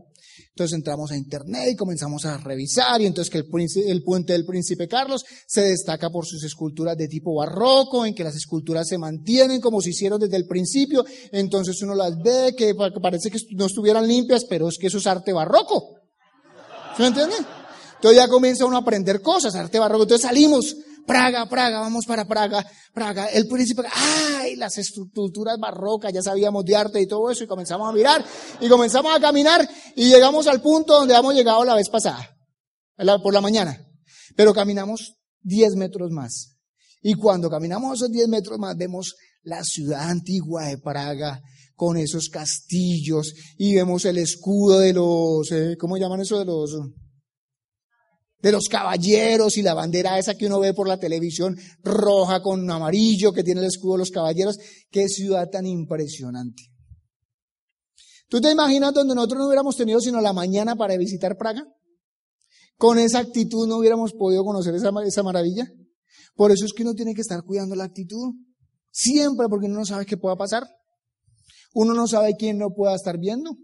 Entonces entramos a internet y comenzamos a revisar y entonces que el, el puente del príncipe Carlos se destaca por sus esculturas de tipo barroco, en que las esculturas se mantienen como se hicieron desde el principio. Entonces uno las ve que parece que no estuvieran limpias, pero es que eso es arte barroco. ¿Se me entiende? Entonces ya comienza uno a aprender cosas, arte barroco. Entonces salimos Praga, Praga, vamos para Praga, Praga. El príncipe, ay, las estructuras barrocas, ya sabíamos de arte y todo eso, y comenzamos a mirar, y comenzamos a caminar, y llegamos al punto donde hemos llegado la vez pasada. por la mañana, pero caminamos 10 metros más. Y cuando caminamos esos 10 metros más, vemos la ciudad antigua de Praga con esos castillos y vemos el escudo de los, eh, ¿cómo llaman eso? De los, de los caballeros y la bandera esa que uno ve por la televisión roja con amarillo que tiene el escudo de los caballeros. Qué ciudad tan impresionante. ¿Tú te imaginas donde nosotros no hubiéramos tenido sino la mañana para visitar Praga? Con esa actitud no hubiéramos podido conocer esa, esa maravilla. Por eso es que uno tiene que estar cuidando la actitud. Siempre, porque uno no sabe qué pueda pasar. Uno no sabe quién no pueda estar viendo.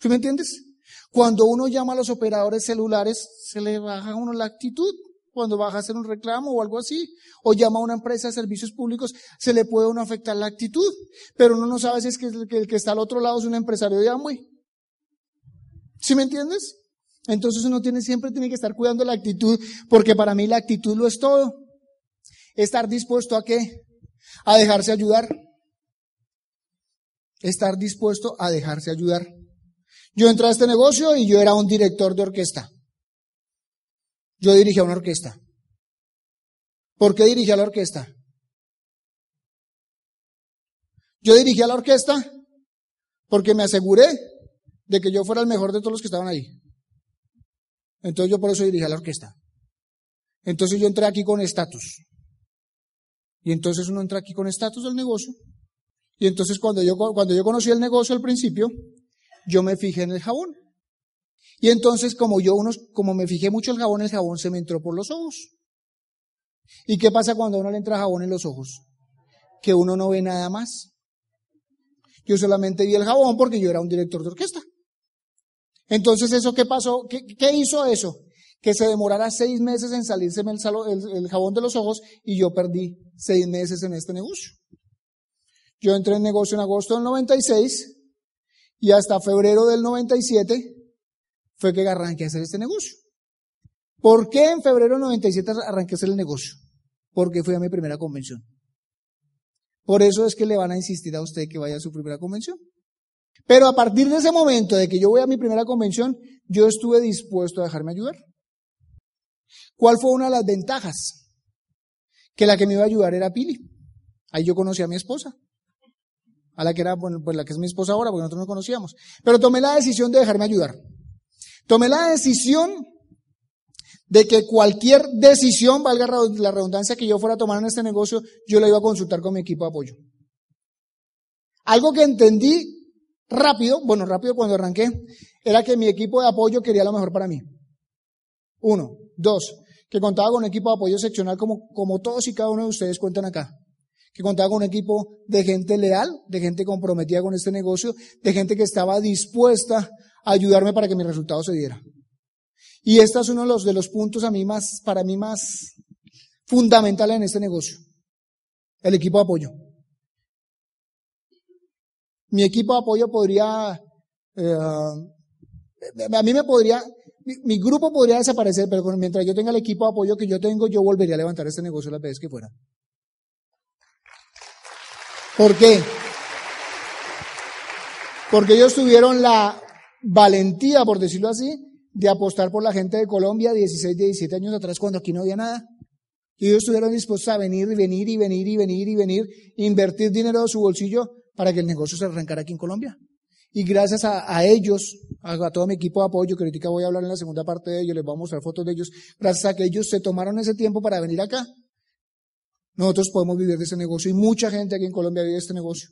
¿Sí me entiendes? Cuando uno llama a los operadores celulares, se le baja a uno la actitud. Cuando baja a hacer un reclamo o algo así, o llama a una empresa de servicios públicos, se le puede uno afectar la actitud. Pero uno no sabe si es que el que está al otro lado es un empresario de Amway. ¿Sí me entiendes? Entonces uno tiene, siempre tiene que estar cuidando la actitud, porque para mí la actitud lo es todo. Estar dispuesto a qué? A dejarse ayudar. Estar dispuesto a dejarse ayudar. Yo entré a este negocio y yo era un director de orquesta. Yo dirigía una orquesta. ¿Por qué dirigía la orquesta? Yo dirigía la orquesta porque me aseguré de que yo fuera el mejor de todos los que estaban ahí. Entonces yo por eso dirigía la orquesta. Entonces yo entré aquí con estatus. Y entonces uno entra aquí con estatus del negocio. Y entonces cuando yo, cuando yo conocí el negocio al principio, yo me fijé en el jabón. Y entonces, como yo unos, como me fijé mucho el jabón, el jabón se me entró por los ojos. ¿Y qué pasa cuando uno le entra jabón en los ojos? Que uno no ve nada más. Yo solamente vi el jabón porque yo era un director de orquesta. Entonces, ¿eso qué pasó? ¿Qué, qué hizo eso? Que se demorara seis meses en salirse el, el, el jabón de los ojos y yo perdí seis meses en este negocio. Yo entré en negocio en agosto del 96 y hasta febrero del 97 fue que arranqué a hacer este negocio. ¿Por qué en febrero del 97 arranqué a hacer el negocio? Porque fui a mi primera convención. Por eso es que le van a insistir a usted que vaya a su primera convención. Pero a partir de ese momento de que yo voy a mi primera convención, yo estuve dispuesto a dejarme ayudar. ¿Cuál fue una de las ventajas? Que la que me iba a ayudar era Pili. Ahí yo conocí a mi esposa a la que era, bueno, pues la que es mi esposa ahora, porque nosotros no conocíamos. Pero tomé la decisión de dejarme ayudar. Tomé la decisión de que cualquier decisión, valga la redundancia que yo fuera a tomar en este negocio, yo la iba a consultar con mi equipo de apoyo. Algo que entendí rápido, bueno, rápido cuando arranqué, era que mi equipo de apoyo quería lo mejor para mí. Uno. Dos, que contaba con un equipo de apoyo seccional como, como todos y cada uno de ustedes cuentan acá que contaba con un equipo de gente leal, de gente comprometida con este negocio, de gente que estaba dispuesta a ayudarme para que mi resultado se diera. Y este es uno de los, de los puntos a mí más, para mí más fundamentales en este negocio. El equipo de apoyo. Mi equipo de apoyo podría, eh, a mí me podría, mi, mi, grupo podría desaparecer, pero mientras yo tenga el equipo de apoyo que yo tengo, yo volvería a levantar este negocio las veces que fuera. ¿Por qué? Porque ellos tuvieron la valentía, por decirlo así, de apostar por la gente de Colombia 16, 17 años atrás cuando aquí no había nada. Y ellos estuvieron dispuestos a venir y venir y venir y venir y venir, invertir dinero de su bolsillo para que el negocio se arrancara aquí en Colombia. Y gracias a, ellos, a, todo mi equipo de apoyo, que voy a hablar en la segunda parte de ellos, les voy a mostrar fotos de ellos, gracias a que ellos se tomaron ese tiempo para venir acá, nosotros podemos vivir de ese negocio y mucha gente aquí en Colombia vive de este negocio.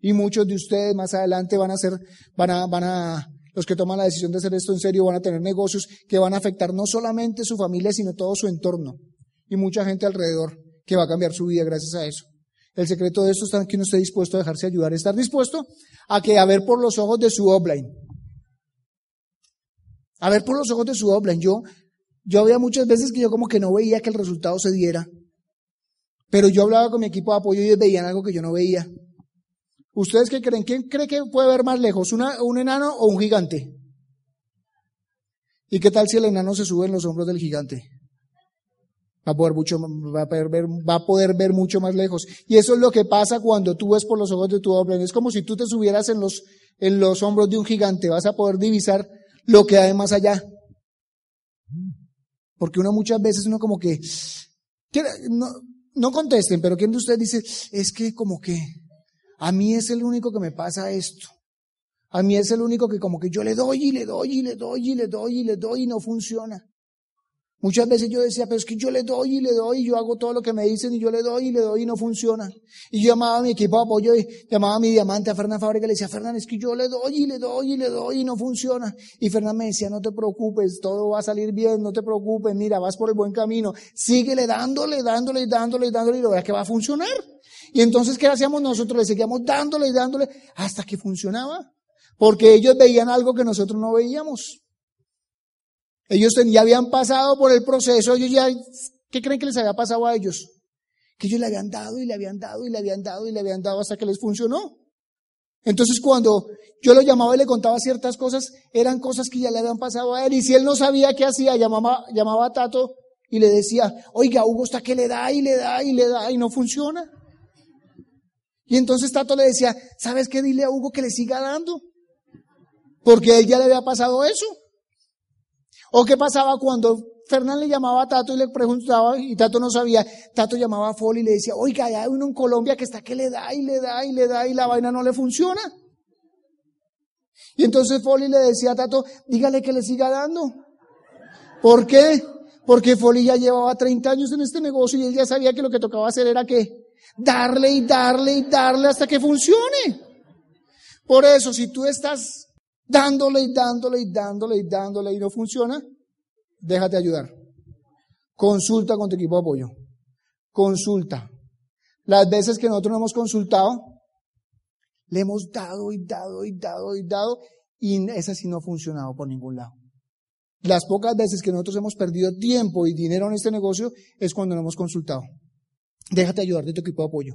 Y muchos de ustedes más adelante van a ser, van a, van a, los que toman la decisión de hacer esto en serio van a tener negocios que van a afectar no solamente su familia, sino todo su entorno. Y mucha gente alrededor que va a cambiar su vida gracias a eso. El secreto de esto está que uno esté dispuesto a dejarse ayudar, estar dispuesto a que a ver por los ojos de su offline. A ver por los ojos de su offline. Yo, yo había muchas veces que yo como que no veía que el resultado se diera. Pero yo hablaba con mi equipo de apoyo y ellos veían algo que yo no veía. ¿Ustedes qué creen? ¿Quién cree que puede ver más lejos? ¿Un enano o un gigante? ¿Y qué tal si el enano se sube en los hombros del gigante? Va a, poder mucho, va, a poder ver, va a poder ver mucho más lejos. Y eso es lo que pasa cuando tú ves por los ojos de tu doble. Es como si tú te subieras en los, en los hombros de un gigante. Vas a poder divisar lo que hay más allá. Porque uno muchas veces uno como que, no contesten, pero ¿quién de ustedes dice, es que como que a mí es el único que me pasa esto? A mí es el único que como que yo le doy y le doy y le doy y le doy y le doy y no funciona. Muchas veces yo decía, pero es que yo le doy y le doy y yo hago todo lo que me dicen y yo le doy y le doy y no funciona. Y yo llamaba a mi equipo de apoyo y llamaba a mi diamante, a Fernán Fábrica, y le decía, Fernán, es que yo le doy y le doy y le doy y no funciona. Y Fernán me decía, no te preocupes, todo va a salir bien, no te preocupes, mira, vas por el buen camino. Síguele dándole, dándole dándole dándole y lo verás que va a funcionar. Y entonces, ¿qué hacíamos nosotros? Le seguíamos dándole y dándole hasta que funcionaba. Porque ellos veían algo que nosotros no veíamos. Ellos ya habían pasado por el proceso, ellos ya, ¿qué creen que les había pasado a ellos? Que ellos le habían dado y le habían dado y le habían dado y le habían dado hasta que les funcionó. Entonces cuando yo lo llamaba y le contaba ciertas cosas, eran cosas que ya le habían pasado a él. Y si él no sabía qué hacía, llamaba, llamaba a Tato y le decía, oiga, Hugo está que le da y le da y le da y no funciona. Y entonces Tato le decía, ¿sabes qué? Dile a Hugo que le siga dando. Porque él ya le había pasado eso. ¿O qué pasaba cuando Fernán le llamaba a Tato y le preguntaba y Tato no sabía? Tato llamaba a Foli y le decía, oiga, hay uno en Colombia que está que le da y le da y le da y la vaina no le funciona. Y entonces Foli le decía a Tato, dígale que le siga dando. ¿Por qué? Porque Foli ya llevaba 30 años en este negocio y él ya sabía que lo que tocaba hacer era que darle y darle y darle hasta que funcione. Por eso, si tú estás dándole y dándole y dándole y dándole y no funciona, déjate ayudar. Consulta con tu equipo de apoyo. Consulta. Las veces que nosotros no hemos consultado, le hemos dado y dado y dado y dado y esa sí no ha funcionado por ningún lado. Las pocas veces que nosotros hemos perdido tiempo y dinero en este negocio es cuando no hemos consultado. Déjate ayudar de tu equipo de apoyo.